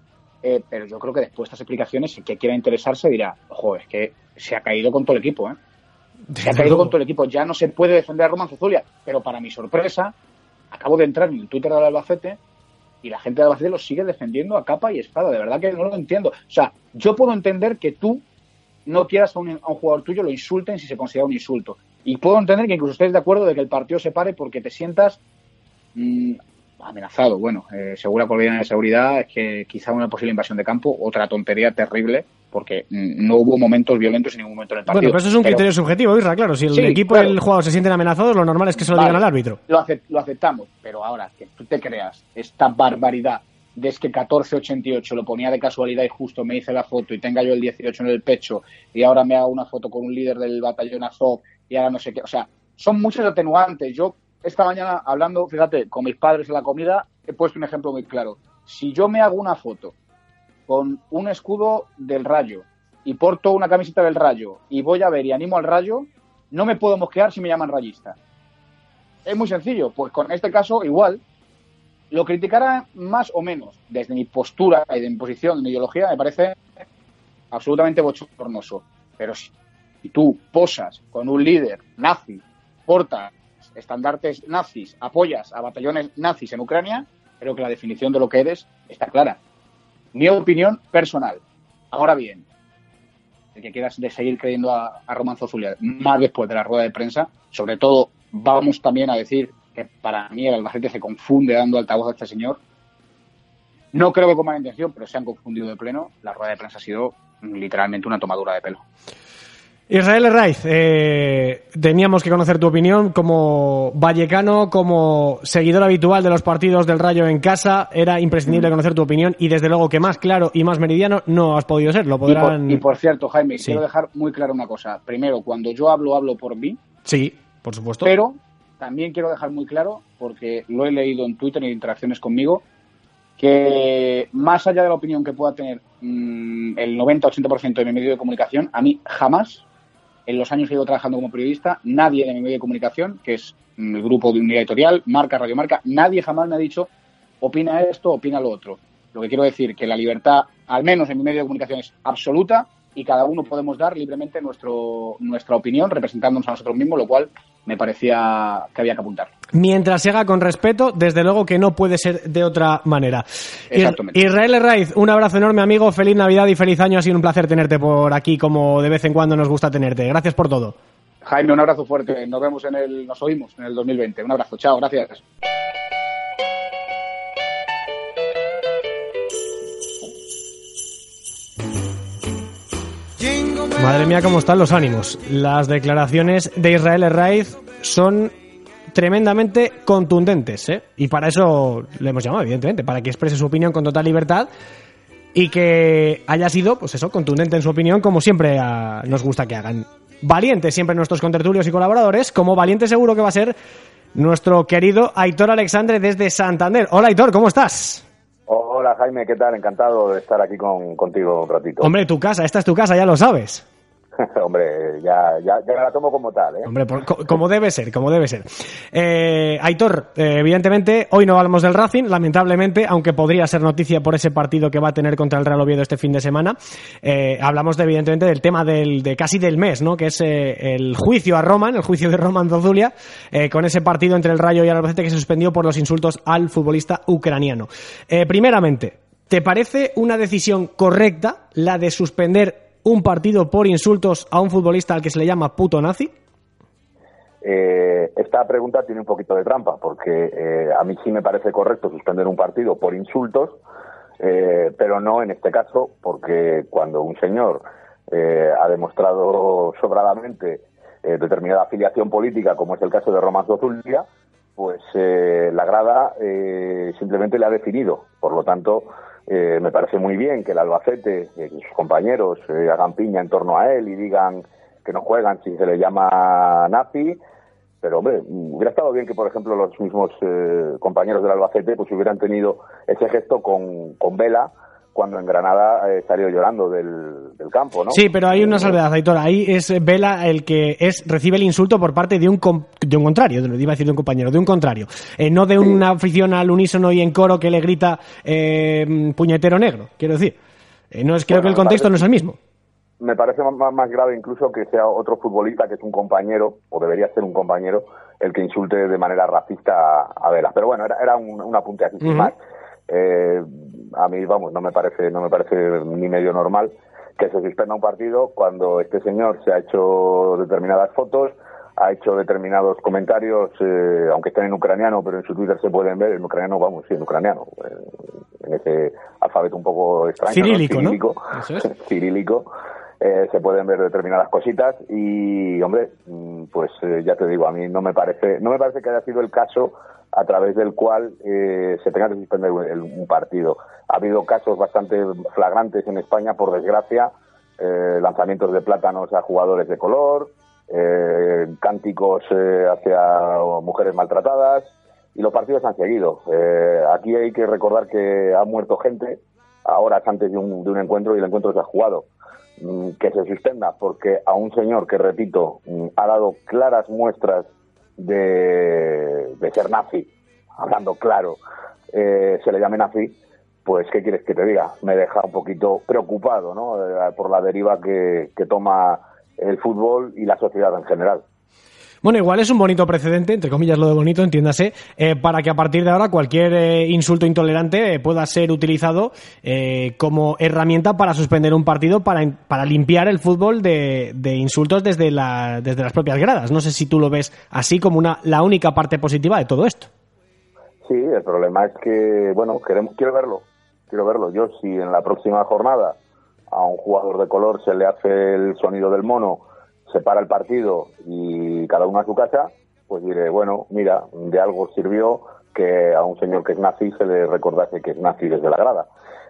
Eh, pero yo creo que después de estas explicaciones, el que quiera interesarse dirá, ojo, es que se ha caído con todo el equipo, ¿eh? Se ha caído con todo el equipo, ya no se puede defender a Roman Zuzulia, pero para mi sorpresa, acabo de entrar en el Twitter del Albacete y la gente de Albacete lo sigue defendiendo a capa y espada, de verdad que no lo entiendo. O sea, yo puedo entender que tú no quieras a un, a un jugador tuyo lo insulten si se considera un insulto. Y puedo entender que incluso estés de acuerdo de que el partido se pare porque te sientas mmm, amenazado. Bueno, eh, segura por de seguridad es que quizá una posible invasión de campo, otra tontería terrible, porque mmm, no hubo momentos violentos en ningún momento en el partido. Bueno, pero eso es un pero, criterio subjetivo, Isra, claro. Si el Sí, equipo claro. y el jugador se sienten amenazados, lo normal es que se lo Vale, digan al árbitro. Lo, acep- lo aceptamos, pero ahora que tú te creas esta barbaridad de es que 1488 lo ponía de casualidad y justo me hice la foto y tenga yo el 18 en el pecho y ahora me hago una foto con un líder del batallón Azov y ahora no sé qué. O sea, son muchos atenuantes. Yo esta mañana hablando, fíjate, con mis padres en la comida, he puesto un ejemplo muy claro. Si yo me hago una foto con un escudo del rayo y porto una camiseta del rayo y voy a ver y animo al rayo, no me puedo mosquear si me llaman rayista. Es muy sencillo, pues con este caso igual. Lo criticará más o menos desde mi postura y de mi posición, de mi ideología, me parece absolutamente bochornoso. Pero si, tú posas con un líder nazi, portas estandartes nazis, apoyas a batallones nazis en Ucrania, creo que la definición de lo que eres está clara. Mi opinión personal. Ahora bien, el que quieras de seguir creyendo a, a Roman Zozulia, más después de la rueda de prensa, sobre todo vamos también a decir que para mí el Albacete se confunde dando altavoz a este señor. No creo que con mala intención, pero se han confundido de pleno. La rueda de prensa ha sido literalmente una tomadura de pelo. Israel Raiz, eh, teníamos que conocer tu opinión como vallecano, como seguidor habitual de los partidos del Rayo en casa. Era imprescindible conocer tu opinión y desde luego que más claro y más meridiano no has podido ser. Lo Y por, podrán. y por cierto, Jaime, Sí. quiero dejar muy claro una cosa. Primero, cuando yo hablo, hablo por mí, Sí, por supuesto. pero también quiero dejar muy claro, porque lo he leído en Twitter en interacciones conmigo, que más allá de la opinión que pueda tener mm, el 90-80% de mi medio de comunicación, a mí jamás, en los años que llevo trabajando como periodista, nadie de mi medio de comunicación, que es mm, el grupo de unidad editorial, marca, radiomarca, nadie jamás me ha dicho opina esto, opina lo otro. Lo que quiero decir que la libertad, al menos en mi medio de comunicación, es absoluta y cada uno podemos dar libremente nuestro, nuestra opinión representándonos a nosotros mismos, lo cual me parecía que había que apuntar. Mientras se haga con respeto, desde luego que no puede ser de otra manera. Exactamente. Israel Raiz, un abrazo enorme, amigo. Feliz Navidad y feliz año. Ha sido un placer tenerte por aquí, como de vez en cuando nos gusta tenerte. Gracias por todo. Jaime, un abrazo fuerte. Nos vemos en el, nos oímos en el 2020. Un abrazo. Chao, gracias. Madre mía, cómo están los ánimos. Las declaraciones de Israel Raiz son tremendamente contundentes, ¿eh? Y para eso le hemos llamado, evidentemente, para que exprese su opinión con total libertad y que haya sido, pues eso, contundente en su opinión, como siempre ah, nos gusta que hagan. Valientes siempre nuestros contertulios y colaboradores, como valiente seguro que va a ser nuestro querido Aitor Alexandre desde Santander. Hola Aitor, ¿cómo estás? Hola Jaime, ¿qué tal? Encantado de estar aquí con, contigo un ratito. Hombre, tu casa, esta es tu casa, ya lo sabes. Hombre, ya, ya, ya la tomo como tal, ¿eh? Hombre, como debe ser, como debe ser. Eh, Aitor, eh, evidentemente, hoy no hablamos del Racing, lamentablemente, aunque podría ser noticia por ese partido que va a tener contra el Real Oviedo este fin de semana. Eh, hablamos, de, evidentemente, del tema del, de casi del mes, ¿no? Que es eh, el juicio a Roman, el juicio de Roman Zozulia, con ese partido entre el Rayo y el Albacete que se suspendió por los insultos al futbolista ucraniano. Primeramente, ¿te parece una decisión correcta la de suspender un partido por insultos a un futbolista al que se le llama puto nazi? Eh, esta pregunta tiene un poquito de trampa, porque eh, a mí sí me parece correcto suspender un partido por insultos, eh, pero no en este caso, porque cuando un señor eh, ha demostrado sobradamente determinada afiliación política, como es el caso de Román Zozulia, pues la grada simplemente le ha definido. Por lo tanto, eh, me parece muy bien que el Albacete, que sus compañeros eh, hagan piña en torno a él y digan que no juegan si se le llama nazi, pero hombre, hubiera estado bien que, por ejemplo, los mismos eh, compañeros del Albacete pues hubieran tenido ese gesto con, con Vela, cuando en Granada eh, salió llorando del, del, campo, ¿no? Sí, pero hay una salvedad, Aitor. Ahí es Vela el que es recibe el insulto por parte de un, de un contrario, iba a decir de un compañero, de un contrario. Eh, no de una afición al unísono y en coro que le grita eh, puñetero negro, quiero decir. Eh, no es, creo que el contexto no es el mismo. Me parece más, más grave incluso que sea otro futbolista que es un compañero, o debería ser un compañero, el que insulte de manera racista a, Vela. Pero bueno, era, era un, un apunte así sin más. Eh, a mí, vamos, no me parece, no me parece ni medio normal que se suspenda un partido cuando este señor se ha hecho determinadas fotos, ha hecho determinados comentarios, eh, aunque estén en ucraniano, pero en su Twitter se pueden ver en ucraniano, vamos, sí, en ucraniano, en ese alfabeto un poco extraño, cirílico, ¿no? cirílico, cirílico eh, se pueden ver determinadas cositas y, hombre, mm, pues eh, ya te digo, a mí no me parece, no me parece que haya sido el caso a través del cual eh, se tenga que suspender un partido. Ha habido casos bastante flagrantes en España, por desgracia, eh, lanzamientos de plátanos a jugadores de color, eh, cánticos hacia mujeres maltratadas, y los partidos han seguido. aquí hay que recordar que ha muerto gente horas antes de un, de un encuentro y el encuentro se ha jugado. Mm, que se suspenda porque a un señor que, repito, mm, ha dado claras muestras de, ser nazi, hablando claro, eh, se le llame nazi, pues ¿qué quieres que te diga? Me deja un poquito preocupado ¿no? Eh, por la deriva que toma el fútbol y la sociedad en general. Bueno, igual es un bonito precedente, entre comillas lo de bonito, entiéndase, eh, para que a partir de ahora cualquier eh, insulto intolerante eh, pueda ser utilizado como herramienta para suspender un partido, para, para limpiar el fútbol de, de insultos desde, la, desde las propias gradas. No sé si tú lo ves así como una, la única parte positiva de todo esto. Sí, el problema es que, bueno, queremos, quiero verlo, quiero verlo. Yo si en la próxima jornada a un jugador de color se le hace el sonido del mono, se para el partido y cada uno a su casa, pues diré, bueno, mira, de algo sirvió que a un señor que es nazi se le recordase que es nazi desde la grada.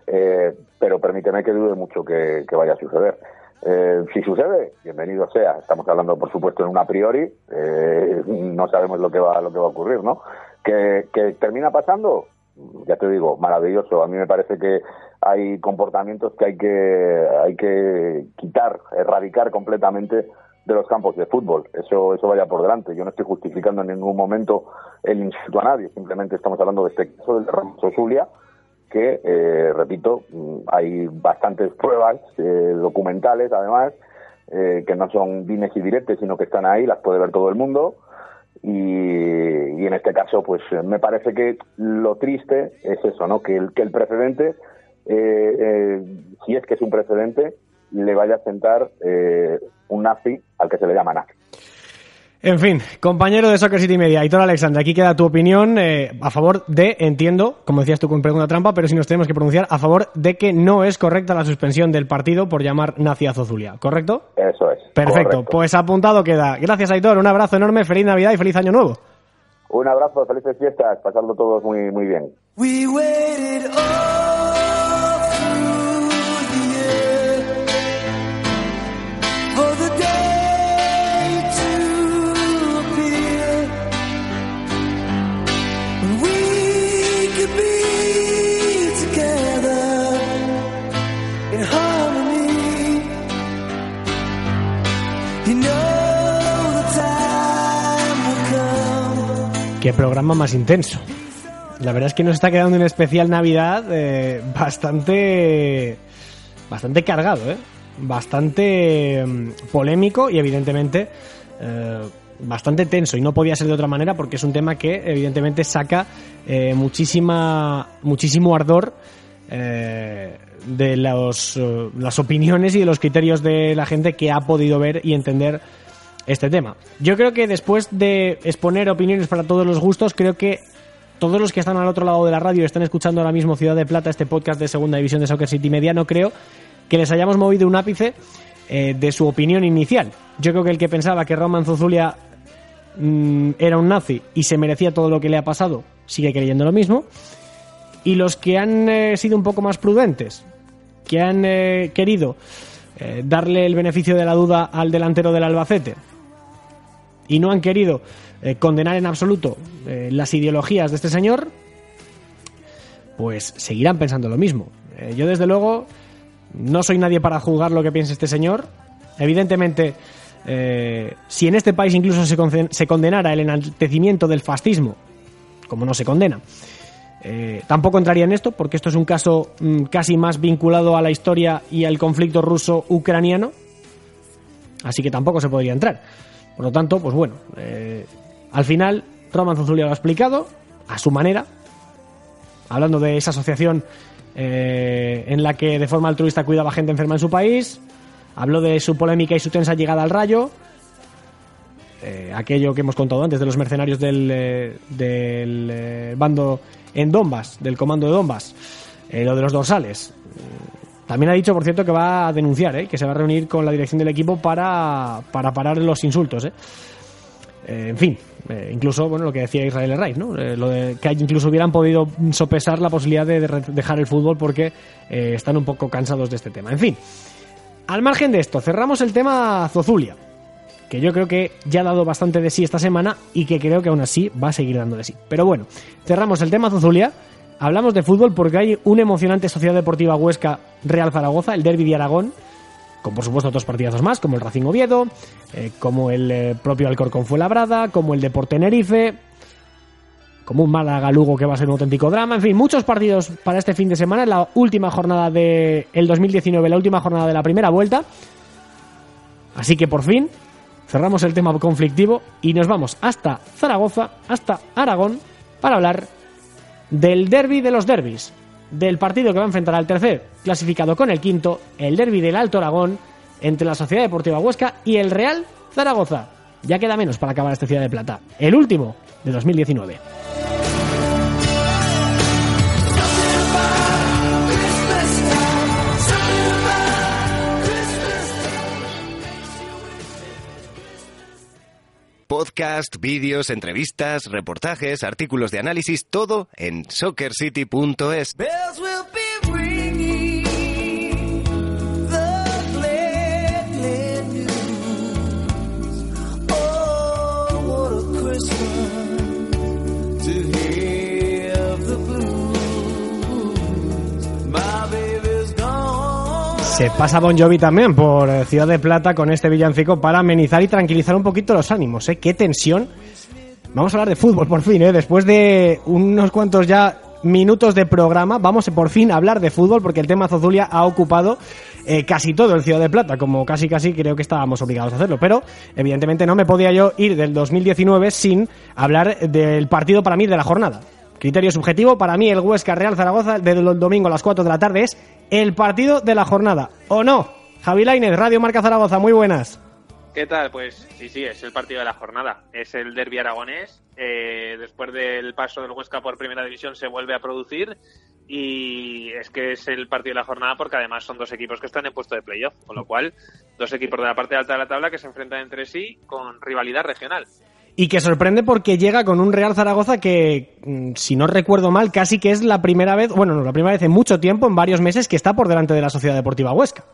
Eh, pero permíteme que dude mucho que, vaya a suceder. Eh, si sucede, bienvenido sea. Estamos hablando, por supuesto, en un a priori. Eh, no sabemos lo que va lo que va a ocurrir, ¿no? Que, que termina pasando, ya te digo, maravilloso. A mí me parece que hay comportamientos que hay que hay que quitar, erradicar completamente de los campos de fútbol. Eso, eso vaya por delante. Yo no estoy justificando en ningún momento el insulto a nadie. Simplemente estamos hablando de este caso del Ramos Zulia, que, eh, repito, hay bastantes pruebas eh, documentales, además, eh, que no son dimes y diretes, sino que están ahí, las puede ver todo el mundo. Y, en este caso, pues me parece que lo triste es eso, ¿no? Que el, que el precedente, si es que es un precedente, le vaya a sentar eh, un nazi al que se le llama nazi. En fin, compañero de Soccer City Media, Hitor Alexander, aquí queda tu opinión eh, a favor de, entiendo, como decías tú con pregunta trampa, pero si nos tenemos que pronunciar, a favor de que no es correcta la suspensión del partido por llamar nazi a Zozulia, ¿correcto? Eso es. Perfecto, correcto. pues apuntado queda. Gracias, Aitor, un abrazo enorme, feliz Navidad y feliz Año Nuevo. Un abrazo, felices fiestas, pasando todos muy, muy bien. We waited all Qué programa más intenso. La verdad es que nos está quedando un especial Navidad eh, bastante bastante cargado, ¿eh? bastante mm, polémico y evidentemente eh, bastante tenso y no podía ser de otra manera porque es un tema que evidentemente saca eh, muchísima muchísimo ardor de los, las opiniones y de los criterios de la gente que ha podido ver y entender este tema. Yo creo que después de exponer opiniones para todos los gustos, creo que todos los que están al otro lado de la radio y están escuchando ahora mismo Ciudad de Plata, este podcast de segunda división de Soccer City Media, no creo que les hayamos movido un ápice eh, de su opinión inicial. Yo creo que el que pensaba que Roman Zozulia mm, era un nazi y se merecía todo lo que le ha pasado, sigue creyendo lo mismo. Y los que han eh, sido un poco más prudentes, que han eh, querido darle el beneficio de la duda al delantero del Albacete y no han querido eh, condenar en absoluto eh, las ideologías de este señor, pues seguirán pensando lo mismo. Eh, yo, desde luego, no soy nadie para juzgar lo que piense este señor. Evidentemente, si en este país incluso se, se condenara el enaltecimiento del fascismo, como no se condena, tampoco entraría en esto, porque esto es un caso mm, casi más vinculado a la historia y al conflicto ruso-ucraniano, así que tampoco se podría entrar. Por lo tanto, pues bueno, eh, al final Roman Zuzulia lo ha explicado a su manera, hablando de esa asociación eh, en la que de forma altruista cuidaba gente enferma en su país, habló de su polémica y su tensa llegada al rayo, eh, aquello que hemos contado antes de los mercenarios del, eh, del bando en Donbass, del comando de Donbass, lo de los dorsales. También ha dicho, por cierto, que va a denunciar, ¿eh? que se va a reunir con la dirección del equipo para, para parar los insultos. ¿eh? Eh, en fin, eh, incluso bueno lo que decía Israel Reis, ¿no? Lo de que incluso hubieran podido sopesar la posibilidad de, dejar el fútbol porque están un poco cansados de este tema. En fin, al margen de esto, cerramos el tema Zozulia, que yo creo que ya ha dado bastante de sí esta semana y que creo que aún así va a seguir dando de sí. Pero bueno, cerramos el tema Zozulia. Hablamos de fútbol porque hay una emocionante Sociedad Deportiva Huesca Real Zaragoza, el Derby de Aragón, con por supuesto otros partidazos más, como el Racing Oviedo, eh, como el eh, propio Alcorcón Fuenlabrada, como el Deport Tenerife, como un Málaga Lugo que va a ser un auténtico drama, en fin, muchos partidos para este fin de semana, la última jornada del el 2019, la última jornada de la primera vuelta. Así que por fin cerramos el tema conflictivo y nos vamos hasta Zaragoza, hasta Aragón, para hablar del derby de los derbis, del partido que va a enfrentar al tercer clasificado con el quinto, el derby del Alto Aragón, entre la Sociedad Deportiva Huesca y el Real Zaragoza. Ya queda menos para acabar esta ciudad de plata, el último de 2019. Podcast, vídeos, entrevistas, reportajes, artículos de análisis, todo en soccercity.es. Se pasa Bon Jovi también por eh, Ciudad de Plata con este villancico para amenizar y tranquilizar un poquito los ánimos, ¿eh? Qué tensión. Vamos a hablar de fútbol por fin, ¿eh? Después de unos cuantos ya minutos de programa, vamos por fin a hablar de fútbol porque el tema Zozulia ha ocupado eh, casi todo el Ciudad de Plata, como casi casi creo que estábamos obligados a hacerlo. Pero evidentemente no me podía yo ir del 2019 sin hablar del partido para mí de la jornada. Criterio subjetivo, para mí el Huesca Real Zaragoza del domingo a las 4 de la tarde es el partido de la jornada. ¿O no? Javi Lainez, Radio Marca Zaragoza, muy buenas. ¿Qué tal? Pues sí, sí, es el partido de la jornada. Es el derby aragonés. Eh, después del paso del Huesca por primera división se vuelve a producir y es que es el partido de la jornada porque además son dos equipos que están en puesto de playoff, con lo cual dos equipos de la parte alta de la tabla que se enfrentan entre sí con rivalidad regional. Y que sorprende porque llega con un Real Zaragoza que, mm, si no recuerdo mal, casi que es la primera vez, bueno, no, la primera vez en mucho tiempo, en varios meses, que está por delante de la Sociedad Deportiva Huesca.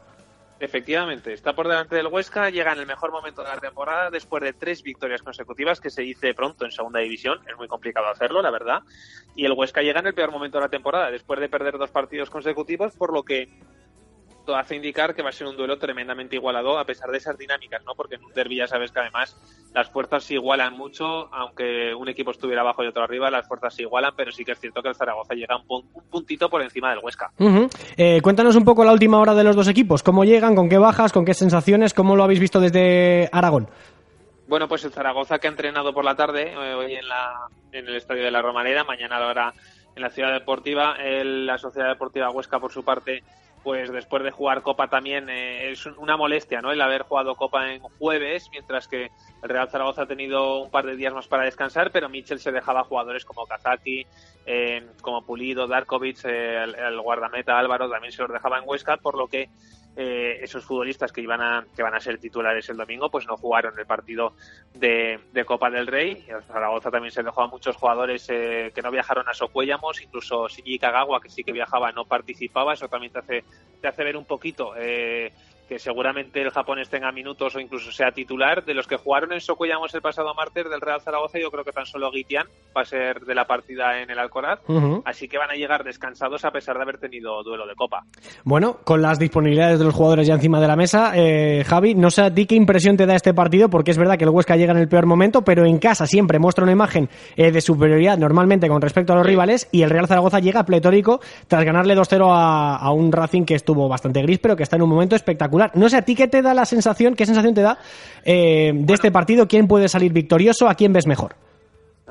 Efectivamente, está por delante del Huesca, llega en el mejor momento de la temporada después de tres victorias consecutivas que se dice pronto en segunda división, es muy complicado hacerlo, la verdad, y el Huesca llega en el peor momento de la temporada después de perder dos partidos consecutivos, por lo que todo hace indicar que va a ser un duelo tremendamente igualado a pesar de esas dinámicas, ¿no? Porque en un derby ya sabes que además las fuerzas se igualan mucho, aunque un equipo estuviera abajo y otro arriba, las fuerzas se igualan, pero sí que es cierto que el Zaragoza llega un, pun- un puntito por encima del Huesca. Eh, cuéntanos un poco la última hora de los dos equipos. ¿Cómo llegan? ¿Con qué bajas? ¿Con qué sensaciones? ¿Cómo lo habéis visto desde Aragón? Bueno, pues el Zaragoza que ha entrenado por la tarde, eh, hoy en, la, en el estadio de la Romareda, mañana lo hará en la Ciudad Deportiva. El- la Sociedad Deportiva Huesca, por su parte, pues después de jugar Copa también eh, es una molestia, ¿no? El haber jugado Copa en jueves, mientras que el Real Zaragoza ha tenido un par de días más para descansar, pero Mitchell se dejaba a jugadores como Kazaki, eh, como Pulido, Darkovic, eh, el, el guardameta Álvaro también se los dejaba en Huesca, por lo que eh, esos futbolistas que iban a que van a ser titulares el domingo pues no jugaron el partido de, de Copa del Rey. El Zaragoza también se dejó a muchos jugadores eh, que no viajaron a Socuellamos incluso Shinji Kagawa que sí que viajaba no participaba. Eso también te hace te hace ver un poquito eh, que seguramente el japonés tenga minutos o incluso sea titular. De los que jugaron en Sokuyamos el pasado martes del Real Zaragoza, yo creo que tan solo Guitián va a ser de la partida en el Alcoraz. Así que van a llegar descansados a pesar de haber tenido duelo de Copa. Bueno, con las disponibilidades de los jugadores ya encima de la mesa, eh, Javi, no sé a ti qué impresión te da este partido, porque es verdad que el Huesca llega en el peor momento, pero en casa siempre muestra una imagen eh, de superioridad normalmente con respecto a los rivales y el Real Zaragoza llega pletórico tras ganarle 2-0 a, a un Racing que estuvo bastante gris, pero que está en un momento espectacular. No sé a ti qué te da la sensación, qué sensación te da eh, de este partido, quién puede salir victorioso, a quién ves mejor.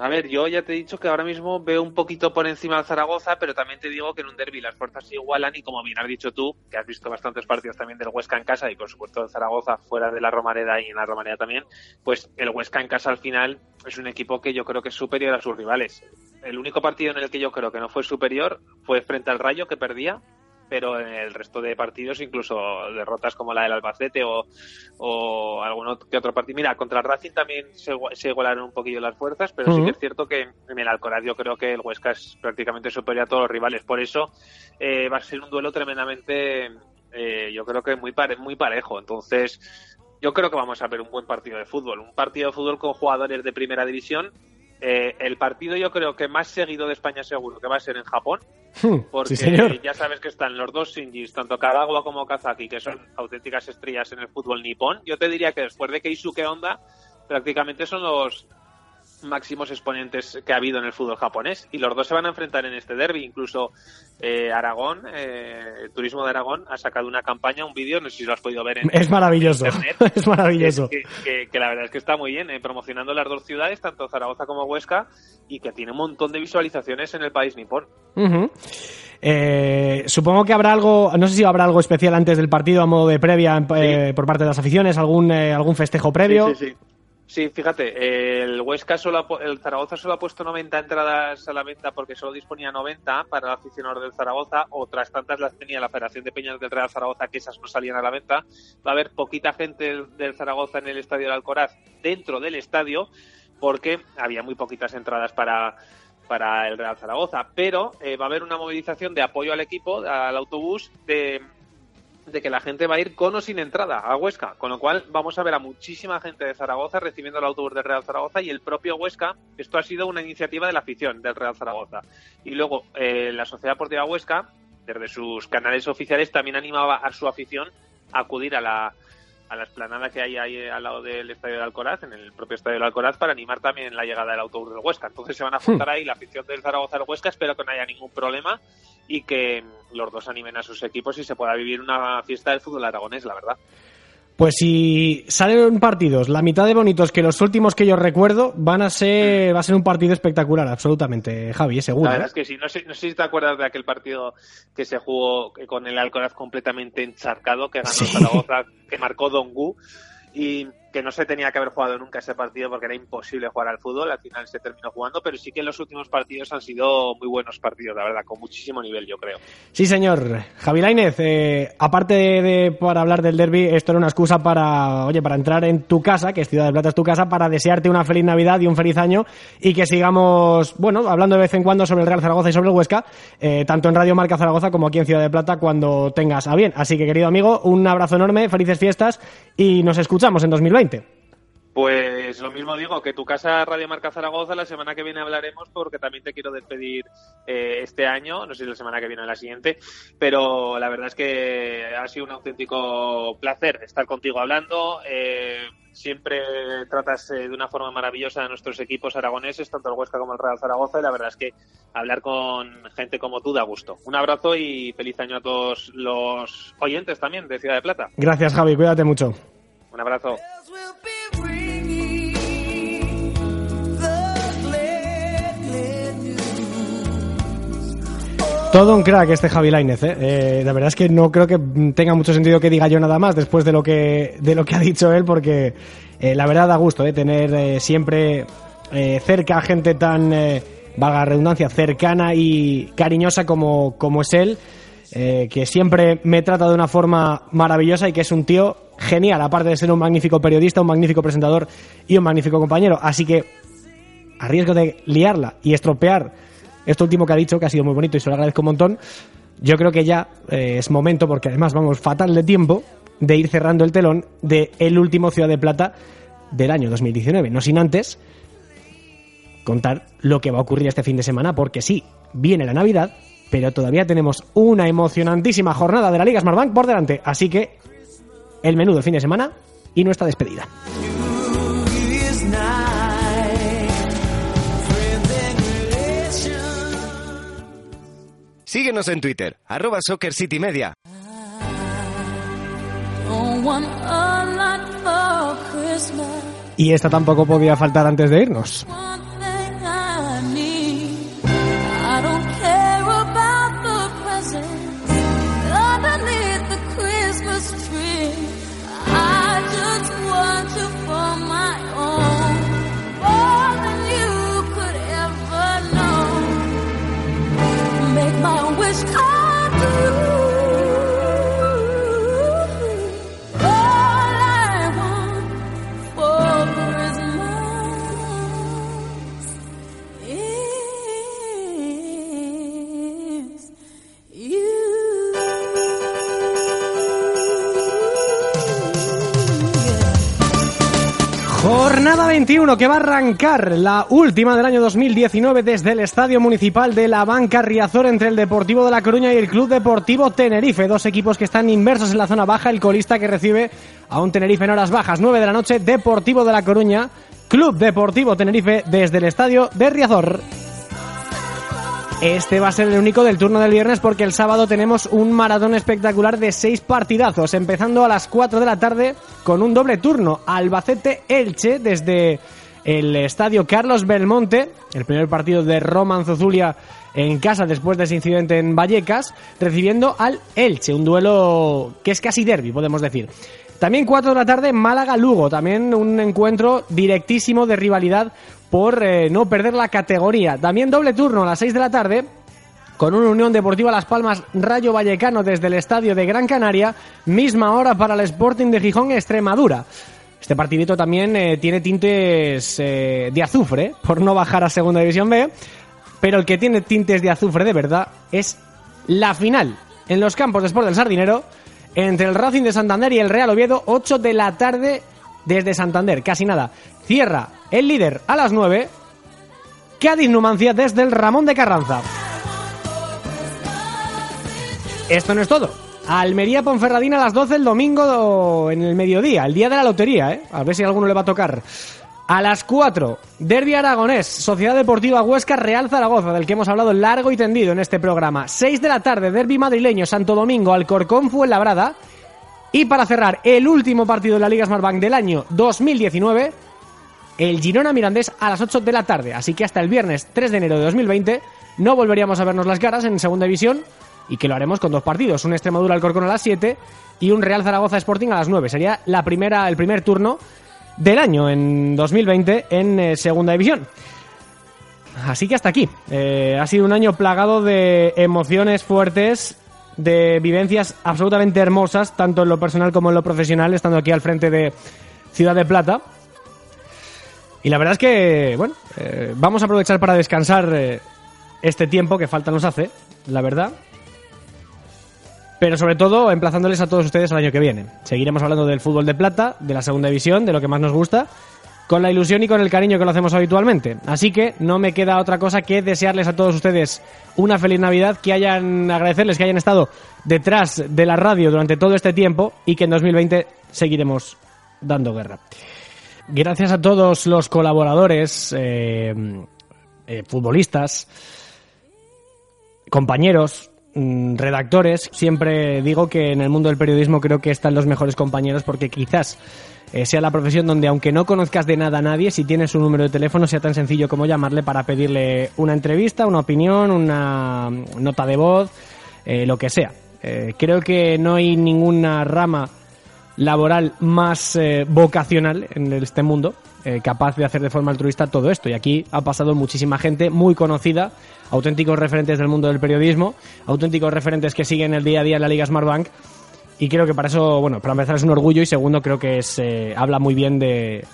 A ver, yo ya te he dicho que ahora mismo veo un poquito por encima al Zaragoza, pero también te digo que en un derby las fuerzas se igualan y como bien has dicho tú, que has visto bastantes partidos también del Huesca en casa y por supuesto el Zaragoza fuera de la Romareda y en la Romareda también, pues el Huesca en casa al final es un equipo que yo creo que es superior a sus rivales. El único partido en el que yo creo que no fue superior fue frente al Rayo que perdía, pero en el resto de partidos, incluso derrotas como la del Albacete o, o algún otro, que otro partido. Mira, contra el Racing también se, se igualaron un poquillo las fuerzas, pero sí que es cierto que en el Alcoraz yo creo que el Huesca es prácticamente superior a todos los rivales. Por eso eh, va a ser un duelo tremendamente, eh, yo creo que muy, pare- muy parejo. Entonces, yo creo que vamos a ver un buen partido de fútbol. Un partido de fútbol con jugadores de primera división. Eh, el partido yo creo que más seguido de España seguro que va a ser en Japón porque sí, señor. ya sabes que están los dos Shinjis, tanto Kagawa como Kazaki, que son auténticas estrellas en el fútbol nipón. Yo te diría que después de Keisuke Honda, prácticamente son los máximos exponentes que ha habido en el fútbol japonés y los dos se van a enfrentar en este derby incluso eh, Aragón eh, el turismo de Aragón ha sacado una campaña un vídeo no sé si lo has podido ver en Es maravilloso, en internet es maravilloso. que, que- que la verdad es que está muy bien, eh, promocionando las dos ciudades, tanto Zaragoza como Huesca, y que tiene un montón de visualizaciones en el país nipón. Eh, supongo que habrá algo, no sé si habrá algo especial antes del partido a modo de previa eh, por parte de las aficiones, algún eh, algún festejo previo. Sí, sí, sí. Fíjate, el Huesca solo ha el Zaragoza solo ha puesto 90 entradas a la venta porque solo disponía 90 para el aficionado del Zaragoza, otras tantas las tenía la Federación de Peñas del Real Zaragoza que esas no salían a la venta. Va a haber poquita gente del, del Zaragoza en el Estadio del Alcoraz dentro del estadio porque había muy poquitas entradas para para el Real Zaragoza, pero eh, va a haber una movilización de apoyo al equipo, al autobús, de, de que la gente va a ir con o sin entrada a Huesca, con lo cual vamos a ver a muchísima gente de Zaragoza recibiendo el autobús del Real Zaragoza y el propio Huesca, esto ha sido una iniciativa de la afición del Real Zaragoza. Y luego eh, la Sociedad Deportiva Huesca, desde sus canales oficiales, también animaba a su afición a acudir a la a la esplanada que hay ahí al lado del Estadio de Alcoraz, en el propio Estadio de Alcoraz, para animar también la llegada del autobús del Huesca. Entonces se van a juntar ahí la afición del Zaragoza al Huesca, espero que no haya ningún problema y que los dos animen a sus equipos y se pueda vivir una fiesta del fútbol aragonés, la verdad. Pues si salen partidos la mitad de bonitos que los últimos que yo recuerdo, van a ser va a ser un partido espectacular, absolutamente, Javi, seguro. La ¿eh? verdad es que sí, no sé, no sé si te acuerdas de aquel partido que se jugó con el Alcoraz completamente encharcado, que ganó Sí. Zaragoza, que marcó Dongu y que no se tenía que haber jugado nunca ese partido porque era imposible jugar al fútbol, al final se terminó jugando, pero sí que los últimos partidos han sido muy buenos partidos, la verdad, con muchísimo nivel, yo creo. Sí, señor. Javi Lainez, eh, aparte de, de- para hablar del derby, esto era una excusa para, oye, para entrar en tu casa, que es Ciudad de Plata es tu casa, para desearte una feliz Navidad y un feliz año y que sigamos, bueno, hablando de vez en cuando sobre el Real Zaragoza y sobre el Huesca, eh, tanto en Radio Marca Zaragoza como aquí en Ciudad de Plata cuando tengas a bien. Así que, querido amigo, un abrazo enorme, felices fiestas y nos escuchamos en 2020. Pues lo mismo digo, que tu casa Radio Marca Zaragoza, la semana que viene hablaremos porque también te quiero despedir eh, este año, no sé si la semana que viene o la siguiente, pero la verdad es que ha sido un auténtico placer estar contigo hablando. eh, siempre tratas eh, de una forma maravillosa a nuestros equipos aragoneses, tanto el Huesca como el Real Zaragoza, y la verdad es que hablar con gente como tú da gusto. Un abrazo y feliz año a todos los oyentes también de Ciudad de Plata. Gracias, Javi, cuídate mucho. Un abrazo. Todo un crack este Javi Lainez, ¿eh? Eh, La verdad es que no creo que tenga mucho sentido que diga yo nada más después de lo que, de lo que ha dicho él, porque eh, la verdad da gusto ¿eh? tener eh, siempre eh, cerca a gente tan, eh, valga la redundancia, cercana y cariñosa como, como es él, eh, que siempre me trata de una forma maravillosa y que es un tío genial, aparte de ser un magnífico periodista, un magnífico presentador y un magnífico compañero. Así que, a riesgo de liarla y estropear esto último que ha dicho, que ha sido muy bonito y se lo agradezco un montón, yo creo que ya eh, es momento, porque además vamos fatal de tiempo, de ir cerrando el telón de el último Ciudad de Plata del año 2019. No sin antes contar lo que va a ocurrir este fin de semana, porque sí, viene la Navidad, pero todavía tenemos una emocionantísima jornada de la Liga Smartbank por delante. Así que el menú del fin de semana y nuestra despedida. Síguenos en Twitter, arroba Soccer City Media. Y esta tampoco podía faltar antes de irnos. 21 que va a arrancar la última del año 2019 desde el Estadio Municipal de la Banca Riazor entre el Deportivo de La Coruña y el Club Deportivo Tenerife. Dos equipos que están inversos en la zona baja. El colista que recibe a un Tenerife en horas bajas. 9 de la noche, Deportivo de La Coruña. Club Deportivo Tenerife desde el Estadio de Riazor. Este va a ser el único del turno del viernes porque el sábado tenemos un maratón espectacular de seis partidazos, empezando a las 4 de la tarde con un doble turno. Albacete-Elche desde el estadio Carlos Belmonte, el primer partido de Roman Zozulia en casa después de ese incidente en Vallecas, recibiendo al Elche, un duelo que es casi derby, podemos decir. También 4 de la tarde, Málaga-Lugo, también un encuentro directísimo de rivalidad por eh, no perder la categoría. También doble turno a las 6 de la tarde, con una Unión Deportiva Las Palmas Rayo Vallecano desde el estadio de Gran Canaria, misma hora para el Sporting de Gijón Extremadura. Este partidito también eh, tiene tintes eh, de azufre, por no bajar a Segunda División B, pero el que tiene tintes de azufre de verdad es la final en los campos de Sport del Sardinero entre el Racing de Santander y el Real Oviedo, 8 de la tarde desde Santander, casi nada. Cierra el líder a las 9, Cádiz Numancia desde el Ramón de Carranza. Esto no es todo. Almería Ponferradina a las 12 el domingo en el mediodía, el día de la lotería, ¿eh? A ver si a alguno le va a tocar. A las 4, Derby Aragonés, Sociedad Deportiva Huesca, Real Zaragoza, del que hemos hablado largo y tendido en este programa. 6 de la tarde, Derby madrileño, Santo Domingo, Alcorcón, Fuenlabrada. Y para cerrar el último partido de la Liga Smartbank del año 2019, el Girona Mirandés a las 8 de la tarde. Así que hasta el viernes 3 de enero de 2020 no volveríamos a vernos las caras en Segunda División y que lo haremos con dos partidos, un Extremadura Alcorcón a las 7 y un Real Zaragoza Sporting a las 9. Sería la primera, el primer turno del año en 2020 en eh, Segunda División. Así que hasta aquí. Eh, ha sido un año plagado de emociones fuertes, de vivencias absolutamente hermosas, tanto en lo personal como en lo profesional, estando aquí al frente de Ciudad de Plata. Y la verdad es que, bueno, eh, vamos a aprovechar para descansar eh, este tiempo que falta nos hace, la verdad. Pero sobre todo, emplazándoles a todos ustedes al año que viene. Seguiremos hablando del fútbol de plata, de la segunda división, de lo que más nos gusta, con la ilusión y con el cariño que lo hacemos habitualmente. Así que no me queda otra cosa que desearles a todos ustedes una feliz Navidad, que hayan, agradecerles que hayan estado detrás de la radio durante todo este tiempo y que en 2020 seguiremos dando guerra. Gracias a todos los colaboradores, eh, eh, futbolistas, compañeros, mm, redactores. Siempre digo que en el mundo del periodismo creo que están los mejores compañeros porque quizás eh, sea la profesión donde aunque no conozcas de nada a nadie, si tienes un número de teléfono sea tan sencillo como llamarle para pedirle una entrevista, una opinión, una nota de voz, eh, lo que sea. Creo que no hay ninguna rama laboral más eh, vocacional en este mundo, eh, capaz de hacer de forma altruista todo esto. Y aquí ha pasado muchísima gente muy conocida, auténticos referentes del mundo del periodismo, auténticos referentes que siguen el día a día en la Liga Smartbank. Y creo que para eso, bueno, para empezar es un orgullo y segundo creo que es, eh, habla muy bien de,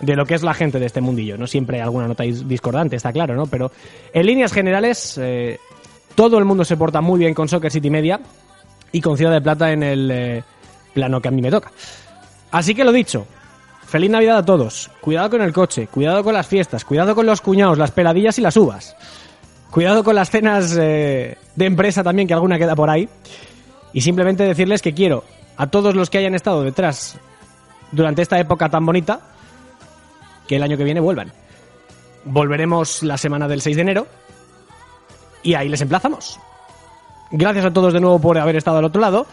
de lo que es la gente de este mundillo. No siempre hay alguna nota dis- discordante, está claro, ¿no? Pero en líneas generales, todo el mundo se porta muy bien con Soccer City Media y con Ciudad de Plata en el, plano que a mí me toca. Así que lo dicho, feliz Navidad a todos. Cuidado con el coche, cuidado con las fiestas, cuidado con los cuñados, las peladillas y las uvas. Cuidado con las cenas eh, de empresa también, que alguna queda por ahí. Y simplemente decirles que quiero a todos los que hayan estado detrás durante esta época tan bonita, que el año que viene vuelvan. Volveremos la semana del 6 de enero y ahí les emplazamos. Gracias a todos de nuevo por haber estado al otro lado.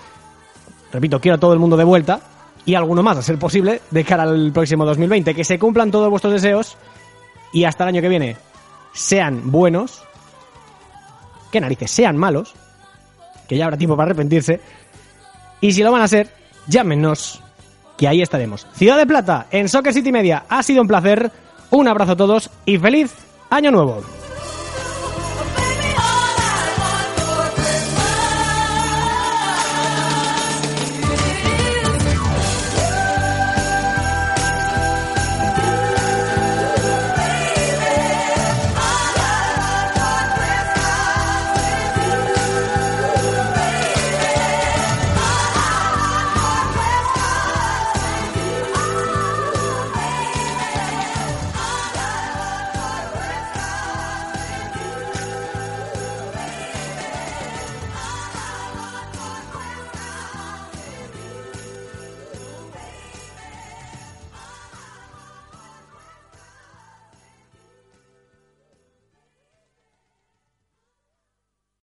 Repito, quiero a todo el mundo de vuelta y alguno más, a ser posible, de cara al próximo 2020. Que se cumplan todos vuestros deseos y hasta el año que viene sean buenos, que narices, sean malos, que ya habrá tiempo para arrepentirse. Y si lo van a ser, llámenos, que ahí estaremos. Ciudad de Plata, en Soccer City Media, ha sido un placer. Un abrazo a todos y feliz año nuevo.